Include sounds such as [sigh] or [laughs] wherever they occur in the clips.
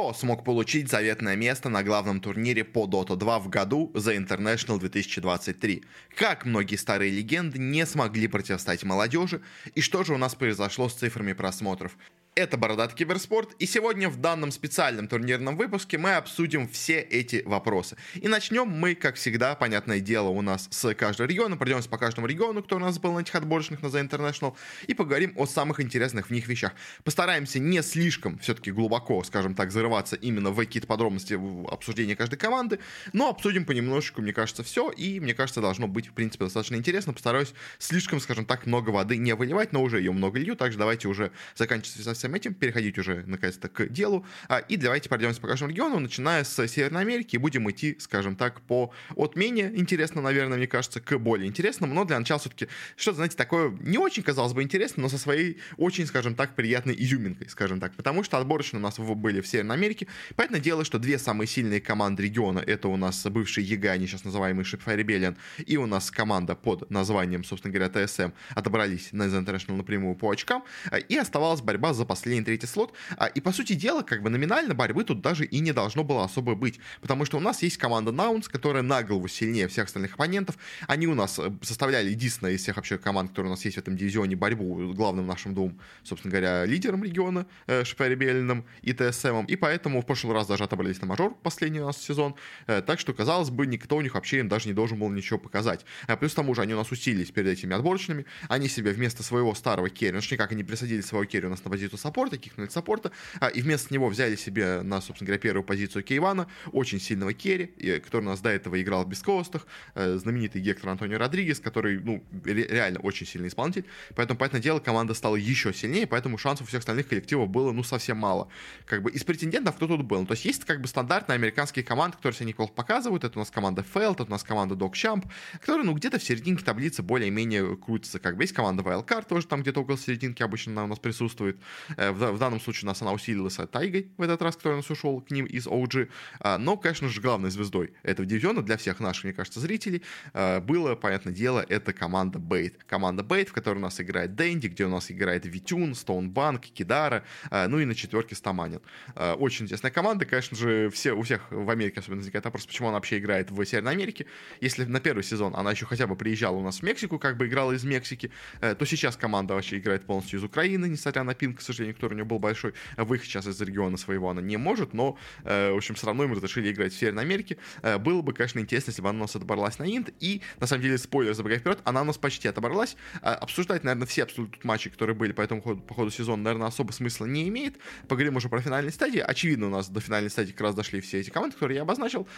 Кто смог получить заветное место на главном турнире по Dota 2 в году The International 2023? Как многие старые легенды не смогли противостоять молодежи? И что же у нас произошло с цифрами просмотров? Это Бородат Киберспорт, и сегодня в данном специальном турнирном выпуске мы обсудим все эти вопросы. И начнем мы, как всегда, понятное дело, у нас с каждого региона, пройдемся по каждому региону, кто у нас был на этих отборочных на The International, и поговорим о самых интересных в них вещах. Постараемся не слишком все-таки глубоко, скажем так, зарываться именно в какие-то подробности в обсуждении каждой команды, но обсудим понемножечку, мне кажется, все, и мне кажется, должно быть, в принципе, достаточно интересно. Постараюсь слишком, скажем так, много воды не выливать, но уже ее много лью, также давайте уже заканчивать всем этим, переходить уже наконец-то к делу. А, и давайте пройдемся по каждому региону, начиная с Северной Америки, будем идти, скажем так, по от менее интересно, наверное, мне кажется, к более интересному. Но для начала все-таки что-то, знаете, такое не очень, казалось бы, интересно, но со своей очень, скажем так, приятной изюминкой, скажем так. Потому что отборочно у нас были в Северной Америке. Понятное дело, что две самые сильные команды региона, это у нас бывшие ЕГА, сейчас называемые Shipfire Rebellion, и у нас команда под названием, собственно говоря, ТСМ, отобрались на The International напрямую по очкам, а, и оставалась борьба за последний третий слот. А, и, по сути дела, как бы номинально борьбы тут даже и не должно было особо быть. Потому что у нас есть команда Наунс, которая на голову сильнее всех остальных оппонентов. Они у нас э, составляли единственная из всех вообще команд, которые у нас есть в этом дивизионе, борьбу главным нашим двум, собственно говоря, лидером региона, э, Shopify Rebellion ным и TSM ом. И поэтому в прошлый раз даже отобрались на мажор, последний у нас сезон. Э, так что, казалось бы, никто у них вообще им даже не должен был ничего показать. Плюс к тому же они у нас усилились перед этими отборочными. Они себе вместо своего старого керри, ну, никак они пересадили своего керри у нас на позицию саппорта, кикнули саппорта, а, и вместо него взяли себе на, собственно говоря, первую позицию K1 а, очень сильного керри, который у нас до этого играл в бескостах, э, знаменитый Гектор Антонио Родригес, который, ну, реально очень сильный исполнитель, поэтому, понятное дело, команда стала еще сильнее, поэтому шансов у всех остальных коллективов было, ну, совсем мало. Как бы из претендентов кто тут был? Ну, то есть есть как бы стандартные американские команды, которые себя неплохо показывают, это у нас команда Фелт, это у нас команда Док Champ, которые, ну, где-то в серединке таблицы более-менее крутятся, как бы есть команда Wildcard, тоже там где-то около серединки обычно она у нас присутствует, в, в данном случае у нас она усилилась Тайгой в этот раз, который у нас ушел к ним из OG. А, но, конечно же, главной звездой этого дивизиона для всех наших, мне кажется, зрителей а, было, понятное дело, это команда B8. Команда B8, в которой у нас играет Дэнди, где у нас играет Витюн, Стоунбанк, Кидара, а, ну и на четверке Стаманин. Очень интересная команда, конечно же, все, у всех в Америке особенно возникает вопрос, почему она вообще играет в Северной Америке. Если на первый сезон она еще хотя бы приезжала у нас в Мексику, как бы играла из Мексики, э, то сейчас команда вообще играет полностью из Украины, несмотря на пинг, к сожалению, который у нее был большой. Выехать сейчас из региона своего она не может, но, э, в общем, все равно им разрешили играть в Северной Америке. Э, было бы, конечно, интересно, если бы она у нас отобралась на Инт, и, на самом деле, спойлер, забегая вперед, она у нас почти отобралась. Э, обсуждать, наверное, все абсолютно матчи, которые были по этому ходу, по ходу сезона, наверное, особо смысла не имеет. Поговорим уже про финальные стадии. Очевидно, у нас до финальной стадии как раз дошли все эти команды, которые я обозначил.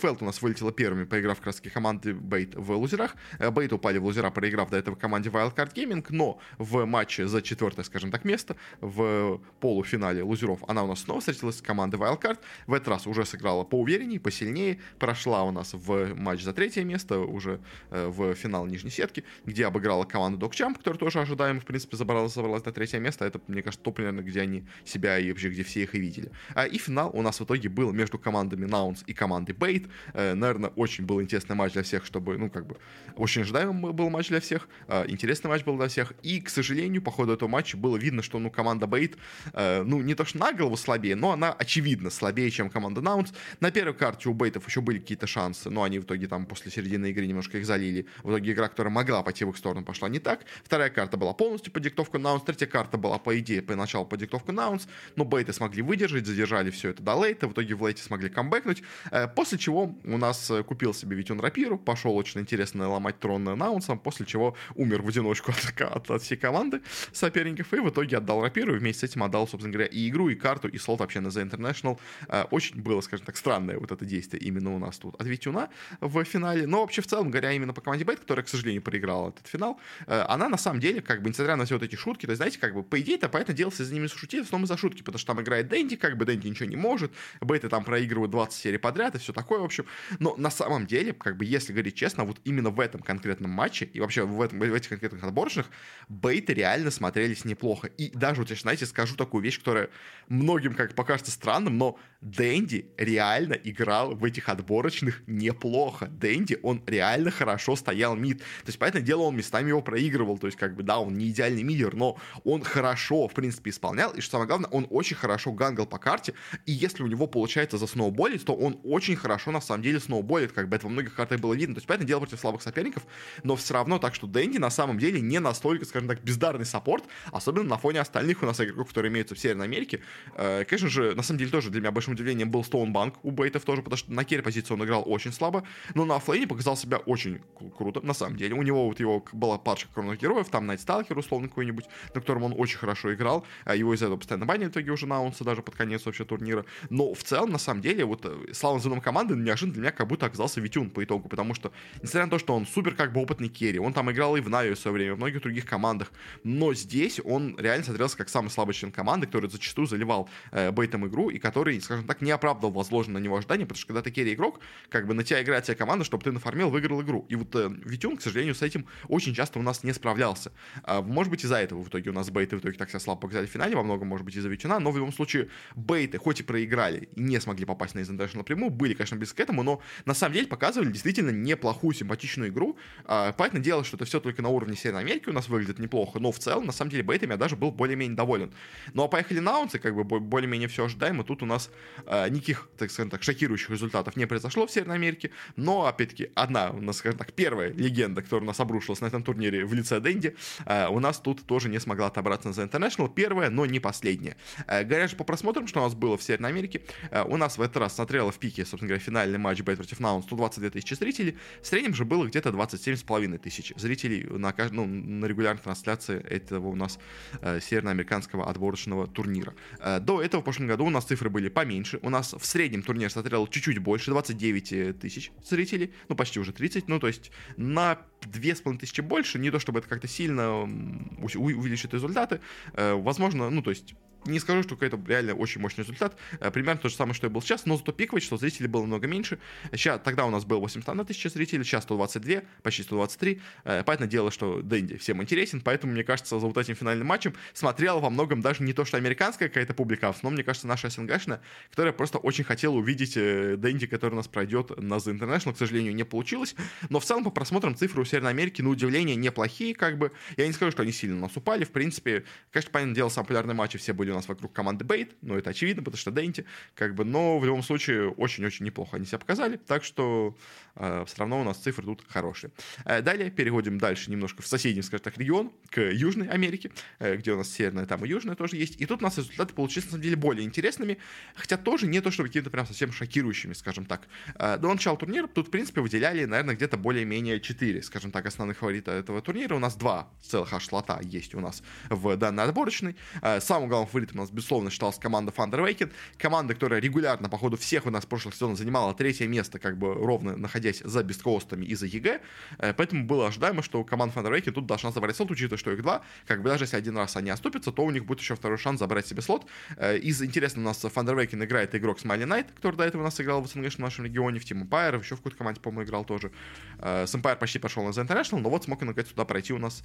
Фелт у нас вылетела первыми, поиграв как раз команды Бейт в лузерах. Бейт упали в лузера, проиграв до этого команде Wildcard Gaming, но в матче за четвертое, скажем так, место в полуфинале лузеров она у нас снова встретилась с командой Wildcard. В этот раз уже сыграла поувереннее, посильнее. Прошла у нас в матч за третье место, уже э, в финал нижней сетки, где обыграла команду Dogchamp, которая тоже ожидаемо, в принципе, забралась, забралась на третье место. Это, мне кажется, то примерно, где они себя и вообще, где все их и видели. А, и финал у нас в итоге был между командами Nouns и командой Bait. Э, наверное, очень был интересный матч для всех, чтобы, ну, как бы, очень ожидаемый был матч для всех. Э, интересный матч был для всех. И, к сожалению, по ходу этого матча было видно, что, ну, команда Bait, э, ну, не то что на голову слабее, но она очевидно слабее, чем команда Nouns. На первой карте у B8 ов еще были какие-то шансы, но они в итоге там после середины игры немножко их залили. В итоге игра, которая могла пойти в их сторону, пошла не так. Вторая карта была полностью по диктовку Nouns, третья карта была, по идее, поначалу по диктовку Nouns, но B8 ы смогли выдержать, задержали все это до лейта, в итоге в лейте смогли камбэкнуть, э, после чего у нас э, купил себе Витюн Рапиру, пошел очень интересно ломать трон Nouns ом, после чего умер в одиночку от, [laughs] от, от всей команды соперников, и в итоге отдал Рапиру, и вместе с этим отдал, собственно говоря, и игру, и карту, и слот вообще на The International. Э, очень было, скажем так, странное вот это действие именно у нас тут от Витюна в финале. Но вообще в целом, говоря именно по команде Бейт, которая, к сожалению, проиграла этот финал, э, она на самом деле, как бы, несмотря на все вот эти шутки, то знаете, как бы, по идее-то, понятное дело, за ними шутили, в основном из-за шутки, потому что там играет Дэнди, как бы Дэнди ничего не может, Бейты там проигрывают 20 серий подряд и все такое, в общем. Но на самом деле, как бы, если говорить честно, вот именно в этом конкретном матче и вообще в, этом, в этих конкретных отборочных Бейты реально смотрелись неплохо. И даже вот я, знаете, скажу такую вещь, которая многим как покажется странным, но Дэнди реально играл в этих отборочных неплохо. Дэнди, он реально хорошо стоял мид. То есть, понятное дело, он местами его проигрывал. То есть, как бы, да, он не идеальный мидер, но он хорошо, в принципе, исполнял. И что самое главное, он очень хорошо гангал по карте. И если у него получается засноуболить, то он очень хорошо, на самом деле, сноуболит. Как бы это во многих картах было видно. То есть, понятное дело, против слабых соперников, но все равно так, что Дэнди на самом деле не настолько, скажем так, бездарный саппорт, особенно на фоне остальных у нас игроков, которые имеются в Северной Америке. Э, конечно же, на самом деле тоже для меня большим удивлением был Стоунбанк у B8 ов тоже, потому что на керри позиции он играл очень слабо, но на оффлейне показал себя очень круто, на самом деле. У него вот его была парочка коронных героев, там Найтсталкер условно какой-нибудь, на котором он очень хорошо играл, а его из-за этого постоянно банили в итоге уже на Nouns а даже под конец вообще турнира. Но в целом, на самом деле, вот э, слабым звеном команды неожиданно для меня как будто оказался Витюн по итогу, потому что, несмотря на то, что он супер как бы опытный керри, он там играл и в Нави в свое время, в многих других командах, но здесь он реально смотрелся самый слабый член команды, который зачастую заливал э, B8 ом игру и который, скажем так, не оправдывал возложенное на него ожидания, потому что когда ты керри игрок, как бы на тебя играет вся команда, чтобы ты нафармил, выиграл игру. И вот э, Витюн, к сожалению, с этим очень часто у нас не справлялся. А, может быть, из-за этого в итоге у нас B8 ы в итоге так себя слабо показали в финале, во многом, может быть, из-за Витюна, но в любом случае B8 ы, хоть и проиграли и не смогли попасть на International напрямую, были, конечно, близко к этому, но на самом деле показывали действительно неплохую, симпатичную игру. А, понятное дело, что это все только на уровне Северной Америки у нас выглядит неплохо, но в целом, на самом деле, бейтами я даже был более-менее доволен. Ну а поехали на аунсы, как бы более-менее все ожидаемо. Тут у нас э, никаких, так скажем так, шокирующих результатов не произошло в Северной Америке, но, опять-таки, одна, у нас, скажем так, первая легенда, которая у нас обрушилась на этом турнире в лице Дэнди, э, у нас тут тоже не смогла отобраться на The International. Первая, но не последняя. Э, говоря же по просмотрам, что у нас было в Северной Америке, э, у нас в этот раз смотрело в пике, собственно говоря, финальный матч Бэт против Наун 122 тысячи зрителей. В среднем же было где-то 27,5 тысяч зрителей на, ну, на регулярной трансляции этого у нас э, северноамериканского отборочного турнира. Э, до этого в прошлом году у нас цифры были поменьше. У нас в среднем турнир смотрел чуть-чуть больше, 29 э, тысяч зрителей, ну почти уже 30, ну то есть на 2500 больше, не то чтобы это как-то сильно увеличит результаты, э, возможно, ну то есть не скажу, что какой-то реально очень мощный результат. Э, примерно то же самое, что и был сейчас, но зато пиковое число зрителей было много меньше. Сейчас, тогда у нас было 81 тысяча зрителей, сейчас 122, почти 123. Э, понятное дело, что Дэнди всем интересен, поэтому, мне кажется, за вот этим финальным матчем смотрела во многом даже не то, что американская какая-то публика, но, мне кажется, наша СНГшная, которая просто очень хотела увидеть э, Дэнди, который у нас пройдет на The International. К сожалению, не получилось. Но в целом, по просмотрам, цифры у Северной Америки, на удивление, неплохие, как бы. Я не скажу, что они сильно нас упали. В принципе, конечно, понятное дело, самые популярные матчи все были у нас вокруг команды Бейт, но это очевидно, потому что Денти, как бы, но в любом случае очень-очень неплохо они себя показали, так что э, все равно у нас цифры тут хорошие. Э, далее переходим дальше немножко в соседний, скажем так, регион, к Южной Америке, э, где у нас северная, там и южная тоже есть, и тут у нас результаты получились, на самом деле, более интересными, хотя тоже не то, чтобы какими-то прям совсем шокирующими, скажем так. Э, до начала турнира тут, в принципе, выделяли, наверное, где-то более-менее 4, скажем так, основных фаворита этого турнира. У нас два целых аж слота есть у нас в данной отборочной. Э, самым главным фаворитом у нас, безусловно, считалась команда Thunder Awaken. Команда, которая регулярно по ходу всех у нас прошлых сезонов занимала третье место, как бы ровно находясь за beastcoast ами и за EG. Э, поэтому было ожидаемо, что команда Thunder Awaken тут должна забрать слот, учитывая, что их два. Как бы даже если один раз они оступятся, то у них будет еще второй шанс забрать себе слот. Э, из интересного у нас в Thunder Awaken играет игрок Smiling Knight, который до этого у нас играл в СНГ в нашем регионе, в Team Empire, еще в какой-то команде, по-моему, играл тоже. Э, с Empire почти пошел на The International, но вот смог наконец туда пройти у нас,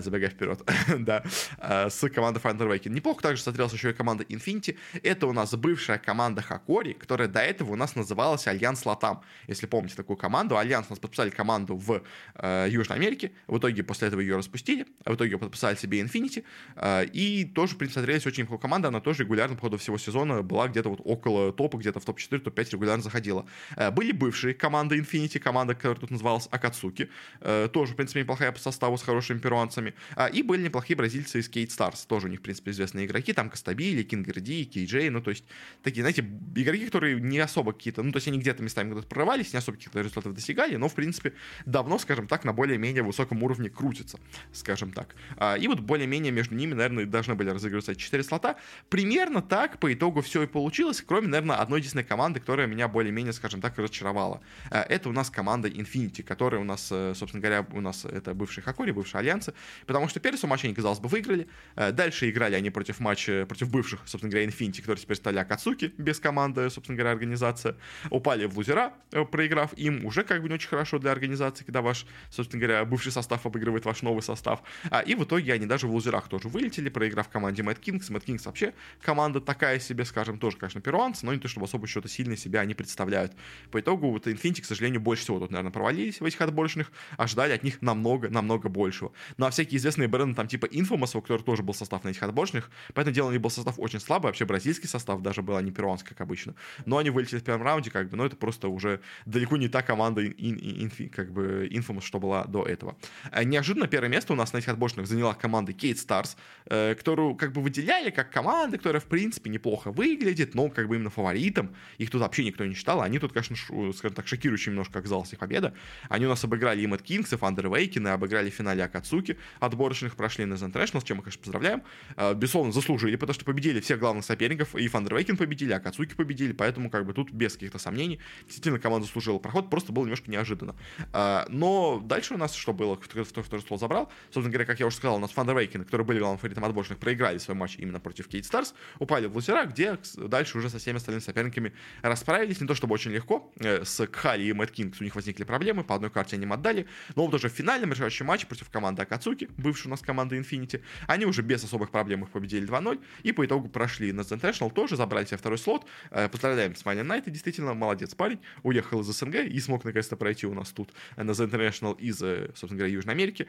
забегая вперед, [laughs] да, с командой Thunder Awaken. Неплохо также смотрелась еще и команда Infinity. Это у нас бывшая команда Hokori, которая до этого у нас называлась Alliance LATAM. Если помните такую команду, Альянс у нас подписали команду в э, Южной Америке, в итоге после этого ее распустили, а в итоге подписали себе Infinity, э, и тоже, в принципе, смотрелись очень неплохо команда, она тоже регулярно по ходу всего сезона была где-то вот около топа, где-то в топ-4, топ-5 регулярно заходила. Э, были бывшие команды Infinity, команда, которая тут называлась Акацуки, э, тоже, в принципе, неплохая по составу с хорошими перуанцами, э, и были неплохие бразильцы из Skate Stars, тоже у них, в принципе, известные игроки, там Костабили, Кингерди, Кейджей, ну, то есть, такие, знаете, игроки, которые не особо какие-то, ну, то есть, они где-то местами куда-то прорывались, не особо каких-то результатов достигали, но, в принципе, давно, скажем так, на более-менее высоком уровне крутятся, скажем так. А, и вот более-менее между ними, наверное, должны были разыгрываться 4 слота. Примерно так по итогу все и получилось, кроме, наверное, одной единственной команды, которая меня более-менее, скажем так, разочаровала. А, это у нас команда Infinity, которая у нас, э, собственно говоря, у нас это бывший Хакори, бывшие Альянсы, потому что первый матч они, казалось бы, выиграли, э, дальше играли они против матча против бывших, собственно говоря, Infinity, которые теперь стали Акацуки, без команды, собственно говоря, организация, упали в лузера, э, проиграв им, уже как бы не очень хорошо для организации, когда ваш, собственно говоря, бывший состав обыгрывает ваш новый состав. А, и в итоге они даже в лузерах тоже вылетели, проиграв команде Mad Kings. Mad Kings вообще команда такая себе, скажем, тоже, конечно, перуанцы, но не то, чтобы особо что-то сильно себя они представляют. По итогу вот Infinity, к сожалению, больше всего тут, наверное, провалились в этих отборочных, ожидали от них намного, намного большего. Ну а всякие известные бренды, там типа Infamous, у которых тоже был состав на этих отборочных, поэтому дело, у них был состав очень слабый, вообще бразильский состав даже был, а не перуанский, как обычно. Но они вылетели в первом раунде, как бы, но это просто уже далеко не та команда, ин, ин, ин, как бы, Infamous, что была до этого. А неожиданно первое место у нас на этих отборочных заняла команда Kate Stars, э, которую как бы выделяли как команда, которая, в принципе, неплохо выглядит, но как бы именно фаворитом. Их тут вообще никто не считал. Они тут, конечно, скажем так, шокирующим немножко оказалась их победа. Они у нас обыграли и Мэтт Кингс, и Фандер Вейкин, и обыграли в финале Акацуки. Отборочных прошли на International, с чем мы, конечно, поздравляем. Э, безусловно, заслужили, потому что победили всех главных соперников. И Thunder Awaken победили, и Akatsuki победили, поэтому как бы тут без каких-то сомнений. Действительно, команда заслужила проход, просто было немножко неожиданно. Э, но дальше у нас что было? Кто второй слот забрал? Собственно говоря, как я уже сказал, у нас Thunder Awaken, которые были главным фаворитом отборочных, проиграли свой матч именно против Keyd Stars, упали в лузера, где дальше уже со всеми остальными соперниками расправились. Не то чтобы очень легко. Э, с Кхали и Mad Kings у них возникли проблемы, по одной карте они им отдали. Но вот уже в финальном решающем матче против команды Akatsuki, бывшей у нас команды Infinity, они уже без особых проблем их победили 2-0 и по итогу прошли на International, тоже забрали себе второй слот. Э, поздравляем с Майли Найта, действительно молодец парень, уехал из СНГ и смог наконец-то пройти у нас тут на The International из, собственно говоря, Южной Америки.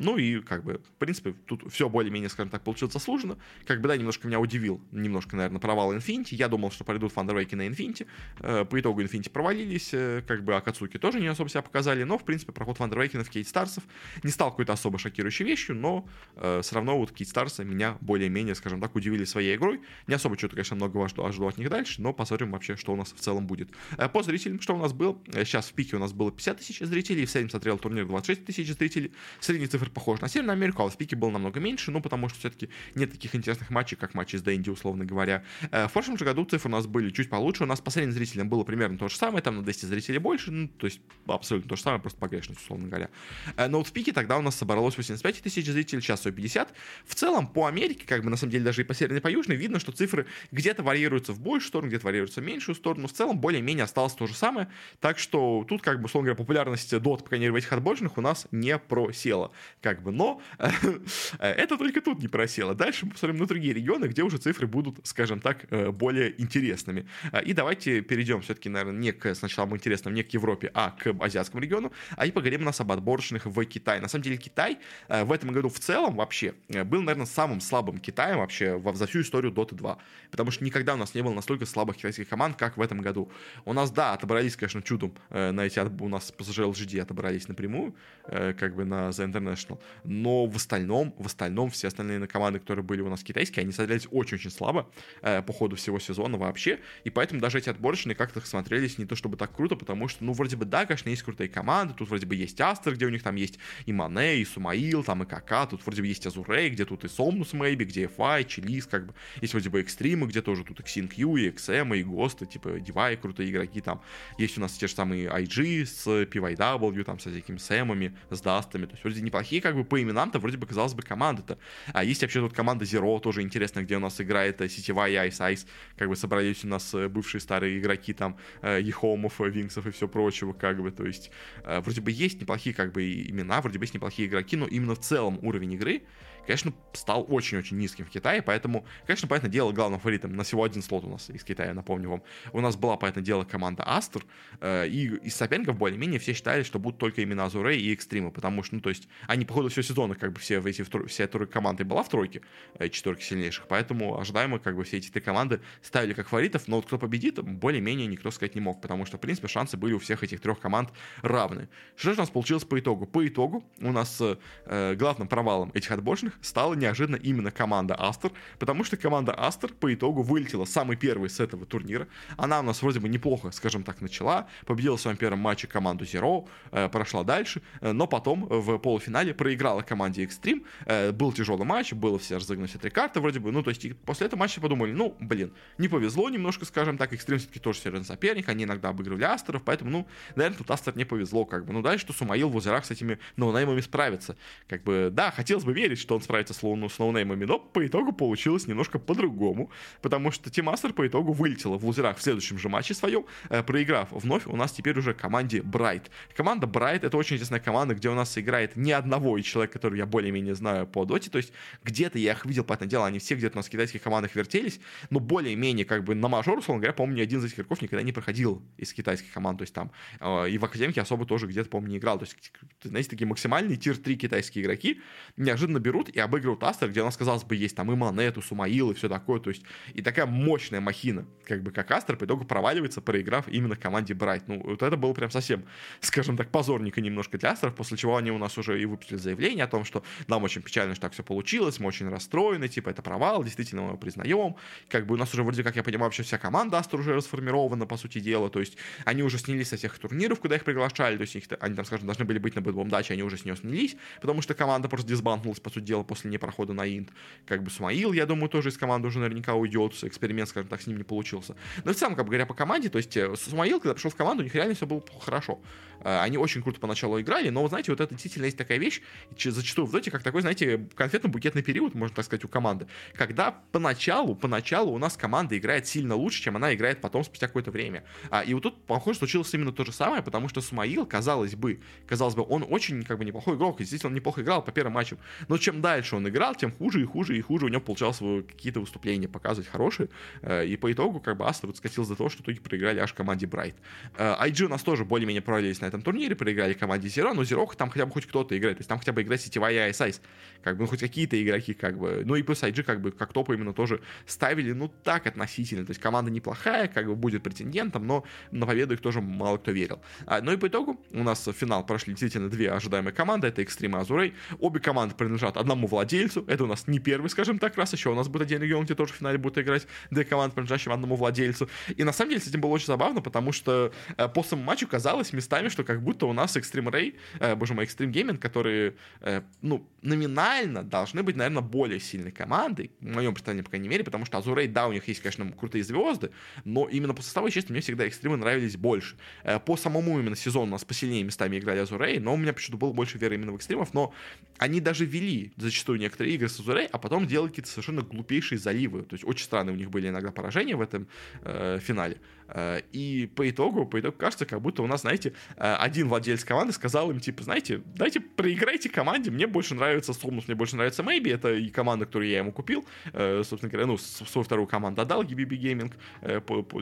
Э, ну и, как бы, в принципе, тут все более-менее, скажем так, получилось заслуженно. Как бы, да, немножко меня удивил, немножко, наверное, провал Infinity. Я думал, что пойдут Фандервейки на Infinity. Э, по итогу Infinity провалились, э, как бы Акацуки тоже не особо себя показали, но, в принципе, проход Фандервейкина в Кейт Старсов не стал какой-то особо шокирующей вещью, но э, все равно вот Кейт Старса меня более-менее, скажем так, удивили своей игрой. Не особо что-то, конечно, много ожидал, от них дальше, но посмотрим вообще, что у нас в целом будет. По зрителям, что у нас было? Сейчас в пике у нас было 50 тысяч зрителей, в среднем смотрел турнир 26 тысяч зрителей. Средний цифр похож на Северную Америку, а в пике было намного меньше, ну, потому что все-таки нет таких интересных матчей, как матчи с Дэнди, условно говоря. В прошлом же году цифры у нас были чуть получше, у нас по средним зрителям было примерно то же самое, там на 200 зрителей больше, ну, то есть абсолютно то же самое, просто погрешность, условно говоря. Но вот в пике тогда у нас собралось 85 тысяч зрителей, сейчас 150. В целом, по Америке, как бы, на самом деле, даже и по северной, и по южной, видно, что цифры где-то варьируются в большую сторону, где-то варьируются в меньшую сторону, в целом более-менее осталось то же самое, так что тут, как бы, условно говоря, популярность DOT, по крайней мере, в этих отборочных у нас не просела, как бы, но [laughs] это только тут не просело. Дальше мы посмотрим на другие регионы, где уже цифры будут, скажем так, более интересными. И давайте перейдем все-таки, наверное, не к сначала интересным, не к Европе, а к азиатскому региону, а и поговорим у нас об отборочных в Китае. На самом деле Китай в этом году в целом вообще был, наверное, самым слабым Китаем вообще за всю историю Dota 2. Потому что никогда у нас не было настолько слабых китайских команд, как в этом году. У нас, да, отобрались, конечно, чудом на эти, у нас PSG LGD отобрались напрямую, как бы на The International, но в остальном, в остальном все остальные команды, которые были у нас китайские, они смотрелись очень-очень слабо э, по ходу всего сезона вообще, и поэтому даже эти отборочные как-то смотрелись не то чтобы так круто, потому что, ну, вроде бы, да, конечно, есть крутые команды, тут вроде бы есть Астер, где у них там есть и Мане, и Сумаил, там и Кака, тут вроде бы есть Азурей, где тут и Сомнус Мэйби, где FI, Чилис, как бы, есть вроде бы Экстримы, где тоже тут и Xinq, и XM, и Госты, типа, Дивай, крутые игроки там, есть у нас те же самые IG с PYW, там, со всякими Сэмами, с Дастами, то есть вроде неплохие, как бы, по именам-то вроде бы, казалось бы, команды-то. А есть вообще тут команда Zero, тоже интересно, где у нас играет сетевая и Ice Ice, как бы собрались у нас э, бывшие старые игроки, там, Ехомов, Винксов и все прочего, как бы, то есть, э, вроде бы есть неплохие, как бы, имена, вроде бы есть неплохие игроки, но именно в целом уровень игры, конечно, стал очень-очень низким в Китае, поэтому, конечно, понятное дело, главным фаворитом на всего один слот у нас из Китая, напомню вам, у нас была, понятное дело, команда Астер, э, и из соперников более-менее все считали, что будут только именно Азурей и Экстрима, потому что, ну, то есть, они по ходу всего сезона, как бы, все эти, вся эта команда была в тройке, э, четверки сильнейших, поэтому ожидаемо, как бы, все эти три команды ставили как фаворитов, но вот кто победит, более-менее никто сказать не мог, потому что, в принципе, шансы были у всех этих трех команд равны. Что же у нас получилось по итогу? По итогу у нас э, главным провалом этих отборочных стала неожиданно именно команда Астер, потому что команда Астер по итогу вылетела самый первый с этого турнира. Она у нас вроде бы неплохо, скажем так, начала, победила в своем первом матче команду Zero, э, прошла дальше, э, но потом в полуфинале проиграла команде Extreme. Э, был тяжелый матч, было все разыграны все три карты вроде бы, ну то есть после этого матча подумали, ну блин, не повезло немножко, скажем так, Xtreme все-таки тоже серьезный соперник, они иногда обыгрывали Aster'ов, поэтому, ну, наверное, тут Aster не повезло, как бы. Ну дальше, что Сумаил в лузерах с этими ноунеймами справится. Как бы, да, хотелось бы верить, что он справится с, лоу, с ноунеймами, но по итогу получилось немножко по-другому, потому что Aster по итогу вылетела в лузерах в следующем же матче своем, э, проиграв вновь у нас теперь уже команде Bright. Команда Bright — это очень известная команда, где у нас играет ни одного из человек, который я более-менее знаю по доте, то есть где-то я их видел, по этому делу, они все где-то у нас в китайских командах вертелись, но более-менее как бы на мажор, условно говоря, помню, ни один из этих игроков никогда не проходил из китайских команд, то есть там э, и в Академике особо тоже где-то, помню, не играл, то есть, знаете, такие максимальные тир-3 китайские игроки неожиданно берут и обыгрывают Aster, где у нас, казалось бы, есть там и Монету, Сумаил и все такое, то есть и такая мощная махина, как бы как Aster, по итогу проваливается, проиграв именно команде Bright. Ну, вот это было прям совсем, [laughs] скажем так, позорненько немножко для Aster'ов, после чего они у нас уже и выпустили заявление о том, что нам очень печально, что так все получилось, мы очень расстроены, типа, это провал, действительно мы его признаем, как бы у нас уже вроде как, я понимаю, вообще вся команда Астер уже расформирована, по сути дела, то есть они уже снялись со всех турниров, куда их приглашали, то есть они там, скажем, должны были быть на Бэтбом Даче, они уже с нее снялись, потому что команда просто дисбанднулась, по сути дела, после непрохода на Инт. Как бы Смаил, я думаю, тоже из команды уже наверняка уйдет, эксперимент, скажем так, с ним не получился. Но в целом, как бы говоря, по команде, то есть э, Смаил, когда пришел в команду, у них реально все было хорошо. Э, они очень круто поначалу играли, но, знаете, вот это действительно есть такая вещь, зачастую в доте, как такой, знаете, конфетно-букетный период, можно так сказать, у команды, когда поначалу, поначалу у нас команда играет сильно лучше, чем она играет потом спустя какое-то время. А, и вот тут, похоже, случилось именно то же самое, потому что Смаил, казалось бы, казалось бы, он очень, как бы, неплохой игрок, и действительно он неплохо играл по первым матчам, но чем дальше он играл, тем хуже и хуже и хуже у него получалось какие-то выступления показывать хорошие, э, и по итогу, как бы, Астер вот скатился до того, что итоге проиграли аж команде Брайт. IG у нас тоже более-менее провалились на этом турнире, проиграли команде Zero, но Zero там хотя бы хоть кто-то играет, то есть там хотя бы играет сетевая ISIS, как бы, ну, хоть какие-то игроки, как бы, ну, и плюс IG, как бы, как топы именно тоже ставили, ну, так относительно, то есть команда неплохая, как бы, будет претендентом, но на победу их тоже мало кто верил. А, ну, и по итогу у нас в финал прошли действительно две ожидаемые команды, это Extreme и Azurey, обе команды принадлежат одному владельцу, это у нас не первый, скажем так, раз еще у нас будет один регион, где тоже в финале будут играть две команды, принадлежащие одному владельцу, и на самом деле с этим было очень забавно, потому что э, по самому матчу казалось местами, что как будто у нас Extreme Ray, э, боже мой, Extreme Gaming, которые, э, ну, номинально должны быть, наверное, более сильной командой, в моем представлении, по крайней мере, потому что Azurey, да, у них есть, конечно, крутые звезды, но именно по составу, честно, мне всегда экстримы нравились больше. Э, по самому именно сезону у нас посильнее местами играли Azurey, но у меня почему-то было больше веры именно в экстримов, но они даже вели зачастую некоторые игры с Azurey, а потом делали какие-то совершенно глупейшие заливы, то есть очень странные у них были иногда поражения в этом э, финале. Э, и по итогу, по итогу кажется, как будто у нас, знаете, э, один владелец команды сказал им, типа, знаете, дайте проиграйте команде, мне больше нравится Сомнус, мне больше нравится Maybe, это и команда, которую я ему купил, э, собственно говоря, ну, свою вторую команду отдал, GBB Gaming,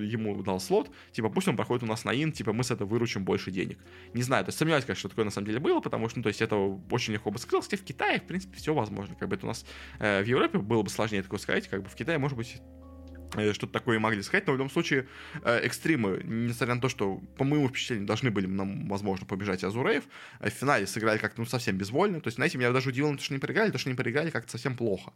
ему дал слот, типа, пусть он проходит у нас на ин, типа, мы с этого выручим больше денег. Не знаю, то есть сомневаюсь, конечно, что такое на самом деле было, потому что, ну, то есть это очень легко бы сказал, в Китае, в принципе, все возможно, как бы это у нас в Европе было бы сложнее такое сказать, как бы в Китае, может быть, что-то такое могли сказать, но в любом случае э, экстримы, несмотря на то, что, по моему впечатлению, должны были нам, возможно, побежать Азуреев, э, в финале сыграли как-то ну, совсем безвольно. То есть, знаете, меня даже удивило, что не проиграли, то, что не проиграли как-то совсем плохо.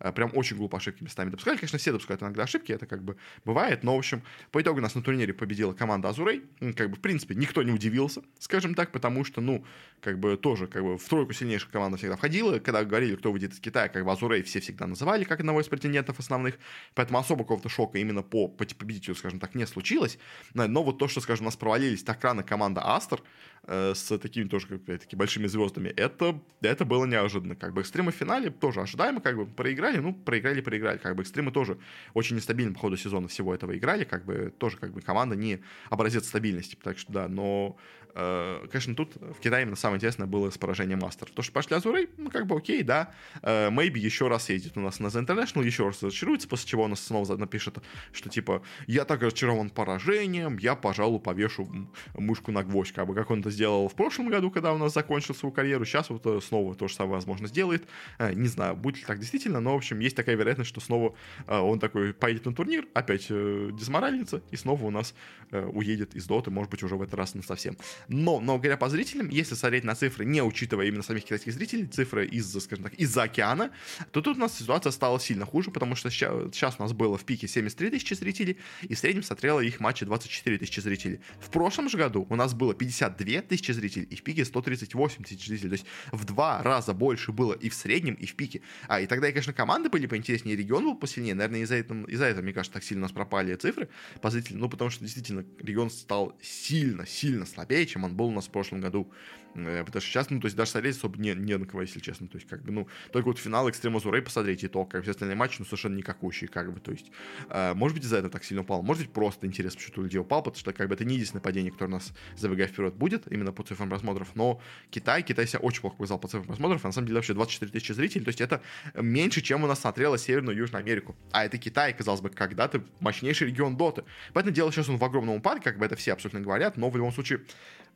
Э, прям очень глупо ошибки местами допускали. Конечно, все допускают иногда ошибки, это как бы бывает, но, в общем, по итогу нас на турнире победила команда Азурей. Как бы, в принципе, никто не удивился, скажем так, потому что, ну, как бы тоже, как бы, в тройку сильнейших команда всегда входила. Когда говорили, кто выйдет из Китая, как бы Азурей все всегда называли как одного из претендентов основных, поэтому особо какого-то шока именно по, по победителю, скажем так, не случилось. Но вот то, что, скажем, у нас провалились так рано команда Астер, э, с такими тоже, как такими большими звездами, это, это было неожиданно. Как бы экстремы в финале тоже ожидаемо, как бы проиграли, ну, проиграли, проиграли. Как бы экстремы тоже очень нестабильно по ходу сезона всего этого играли, как бы тоже как бы команда не образец стабильности. Так что да, но конечно, тут в Китае именно самое интересное было с поражением Мастер. То, что пошли Азурей, ну, как бы окей, да. Maybe э, еще раз ездит у нас на The International, еще раз разочаруется, после чего он снова напишет, что типа, я так разочарован поражением, я, пожалуй, повешу мышку на гвоздь, как бы, как он это сделал в прошлом году, когда у нас закончил свою карьеру, сейчас вот э, снова то же самое, возможно, сделает. Не знаю, будет ли так действительно, но, в общем, есть такая вероятность, что снова он такой поедет на турнир, опять дисморальница, и снова у нас уедет из доты, может быть, уже в этот раз на совсем. Но, но говоря по зрителям, если смотреть на цифры, не учитывая именно самих китайских зрителей, цифры из, скажем так, из-за океана, то тут у нас ситуация стала сильно хуже, потому что сейчас, у нас было в пике 73 тысячи зрителей, и в среднем смотрело их матчи 24 тысячи зрителей. В прошлом же году у нас было 52 тысячи зрителей, и в пике 138 тысяч зрителей. То есть в два раза больше было и в среднем, и в пике. А, и тогда, конечно, команды были поинтереснее, регион был посильнее. Наверное, из-за этого, из-за этого, мне кажется, так сильно у нас пропали цифры по зрителям. Ну, потому что действительно регион стал сильно, сильно слабее, чем он был у нас в прошлом году. Э, потому что сейчас, ну, то есть даже смотреть особо не, не на кого, если честно. То есть, как бы, ну, только вот финал Экстрема Зурей посмотреть, и то, как все остальные матчи, ну, совершенно никакущие, как бы, то есть, э, может быть, из-за этого так сильно упал, может быть, просто интерес почему-то у людей упал, потому что, как бы, это не единственное падение, которое у нас, забегая вперед, будет, именно по цифрам просмотров, но Китай, Китай себя очень плохо показал по цифрам просмотров, а на самом деле вообще 24 тысячи зрителей, то есть это меньше, чем у нас смотрела Северную и Южную Америку. А это Китай, казалось бы, когда-то мощнейший регион Доты. Поэтому дело сейчас он в огромном упадке, как бы это все абсолютно говорят, но в любом случае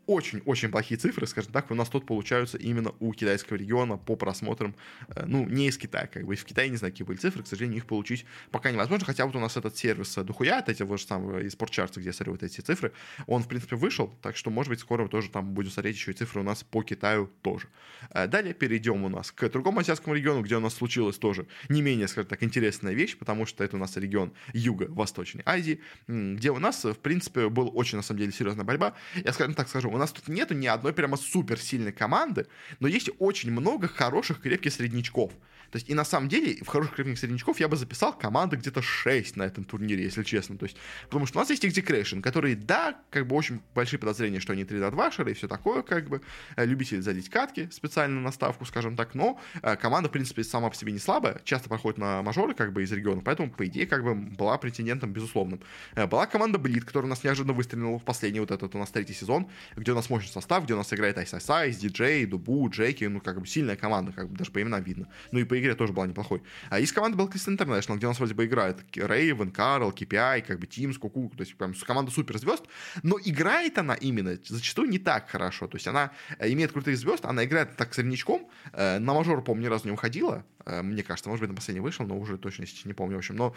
очень-очень плохие цифры, скажем так, у нас тут получаются именно у китайского региона по просмотрам, э, ну, не из Китая, как бы, в Китае не знаю, какие были цифры, к сожалению, их получить пока невозможно, хотя вот у нас этот сервис Духуя, эти вот же самые из спортчарта, где я эти цифры, он, в принципе, вышел, так что, может быть, скоро тоже там будем смотреть еще и цифры у нас по Китаю тоже. Э, далее перейдем у нас к другому азиатскому региону, где у нас случилась тоже не менее, скажем так, интересная вещь, потому что это у нас регион Юго-Восточной Азии, где у нас, в принципе, была очень, на самом деле, серьезная борьба. Я, скажем так скажу, у нас тут нету ни одной прямо суперсильной команды, но есть очень много хороших, крепких среднячков. То есть, и на самом деле, в хороших крепких среднячков я бы записал команды где-то 6 на этом турнире, если честно. То есть, потому что у нас есть Execration, которые, да, как бы очень большие подозрения, что они 3 2 и все такое, как бы, э, любители залить катки специально на ставку, скажем так, но э, команда, в принципе, сама по себе не слабая, часто проходит на мажоры, как бы, из региона, поэтому, по идее, как бы, была претендентом безусловным. Э, была команда Блит, которая у нас неожиданно выстрелила в последний вот этот у нас третий сезон, где у нас мощный состав, где у нас играет Ice, DJ, Дубу, Джеки, ну, как бы, сильная команда, как бы, даже по именам видно. Ну, и по игре тоже была неплохой. А из команды Crystal International, где у нас вроде бы играет Рейвен, Карл, KPI, как бы Тимс, Куку, то есть прям команда суперзвезд, но играет она именно зачастую не так хорошо, то есть она э, имеет крутых звезд, она играет так среднячком, э, на мажор, по-моему, ни разу не уходила, э, мне кажется, может быть, на последний вышел, но уже точно не помню, в общем, но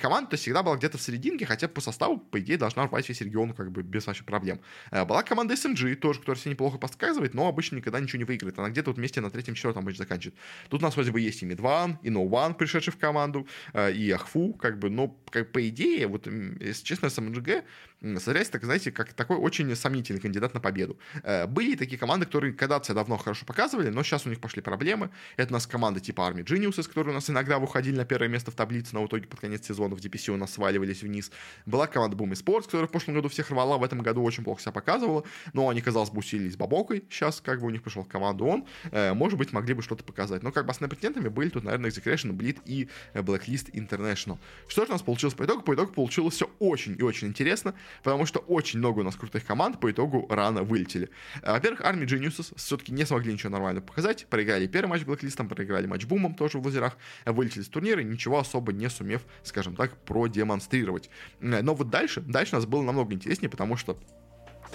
команда то всегда была где-то в серединке, хотя по составу, по идее, должна рвать весь регион как бы без вообще проблем. Была команда SMG, тоже, которая себя неплохо подсказывает, но обычно никогда ничего не выиграет, она где-то вот вместе на третьем-четвертом матче заканчивает. Тут у нас вроде бы есть и Мидван, и One, пришедший в команду, э, и Ахфу, как бы, но как по идее, вот, если честно, СМГ смотрясь, так, знаете, как такой очень сомнительный кандидат на победу. Э, были такие команды, которые когда-то себя давно хорошо показывали, но сейчас у них пошли проблемы. Это у нас команды типа Army Geniuses, которые у нас иногда выходили на первое место в таблице, но в итоге под конец сезона в DPC у нас сваливались вниз. Была команда Boom Sports, которая в прошлом году всех рвала, в этом году очень плохо себя показывала, но они, казалось бы, усилились бабокой. Сейчас как бы у них пришел в команду он. Э, может быть, могли бы что-то показать. Но как бы основными претендентами были тут, наверное, Execration, Bleed и Blacklist International. Что же у нас получилось по итогу? По итогу получилось все очень и очень интересно, потому что очень много у нас крутых команд по итогу рано вылетели. Э, во-первых, Army Geniuses все-таки не смогли ничего нормально показать. Проиграли первый матч Blacklist, проиграли матч Бумом тоже в лазерах, вылетели с турнира, ничего особо не сумев, скажем так, продемонстрировать. Э, но вот дальше, дальше у нас было намного интереснее, потому что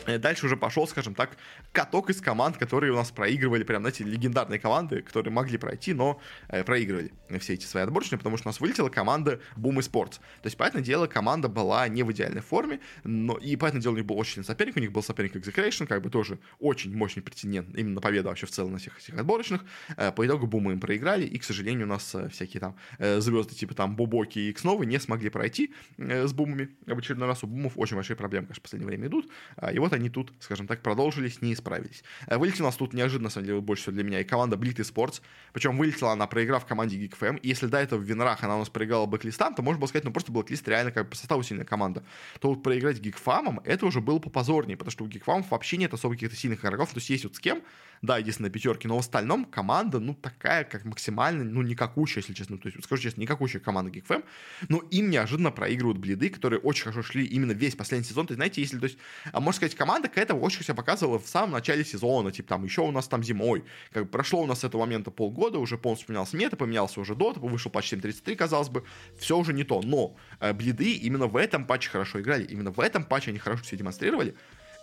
дальше уже пошел, скажем так, каток из команд, которые у нас проигрывали, прям, знаете, легендарные команды, которые могли пройти, но э, проигрывали все эти свои отборочные, потому что у нас вылетела команда Boom Sports. То есть, понятное дело, команда была не в идеальной форме, но и, понятное дело, у них был очень соперник, у них был соперник Execration, как бы тоже очень мощный претендент именно на победу вообще в целом на всех этих отборочных. Э, по итогу Бумы им проиграли, и, к сожалению, у нас э, всякие там э, звезды типа там Бубоки и Иксновы не смогли пройти э, с Бумами. В очередной раз у Бумов очень большие проблемы, конечно, в последнее время идут. А, и вот они тут, скажем так, продолжились, не исправились. Э, вылетела у нас тут неожиданно, на самом деле, больше всего для меня, и команда Blitz Sports. Причем вылетела она, проиграв команде GeekFM. И если до этого в Винрах она у нас проиграла Бэклистам, то можно было сказать, ну просто Blacklist реально как бы по составу сильная команда. То вот проиграть Гикфамом, это уже было попозорнее, потому что у Гикфамов вообще нет особо каких-то сильных игроков. То есть есть вот с кем, да, единственное пятерки, но в остальном команда, ну, такая, как максимально, ну, никакущая, если честно. То есть, скажу честно, никакущая команда GeekFam, но им неожиданно проигрывают блиды, которые очень хорошо шли именно весь последний сезон. То есть, знаете, если, то есть, а можно сказать, команда какая-то очень себя показывала в самом начале сезона, типа, там, еще у нас там зимой, как бы прошло у нас с этого момента полгода, уже полностью поменялся мета, поменялся уже дот, вышел патч 7.33, казалось бы, все уже не то. Но э, блиды именно в этом патче хорошо играли, именно в этом патче они хорошо все демонстрировали,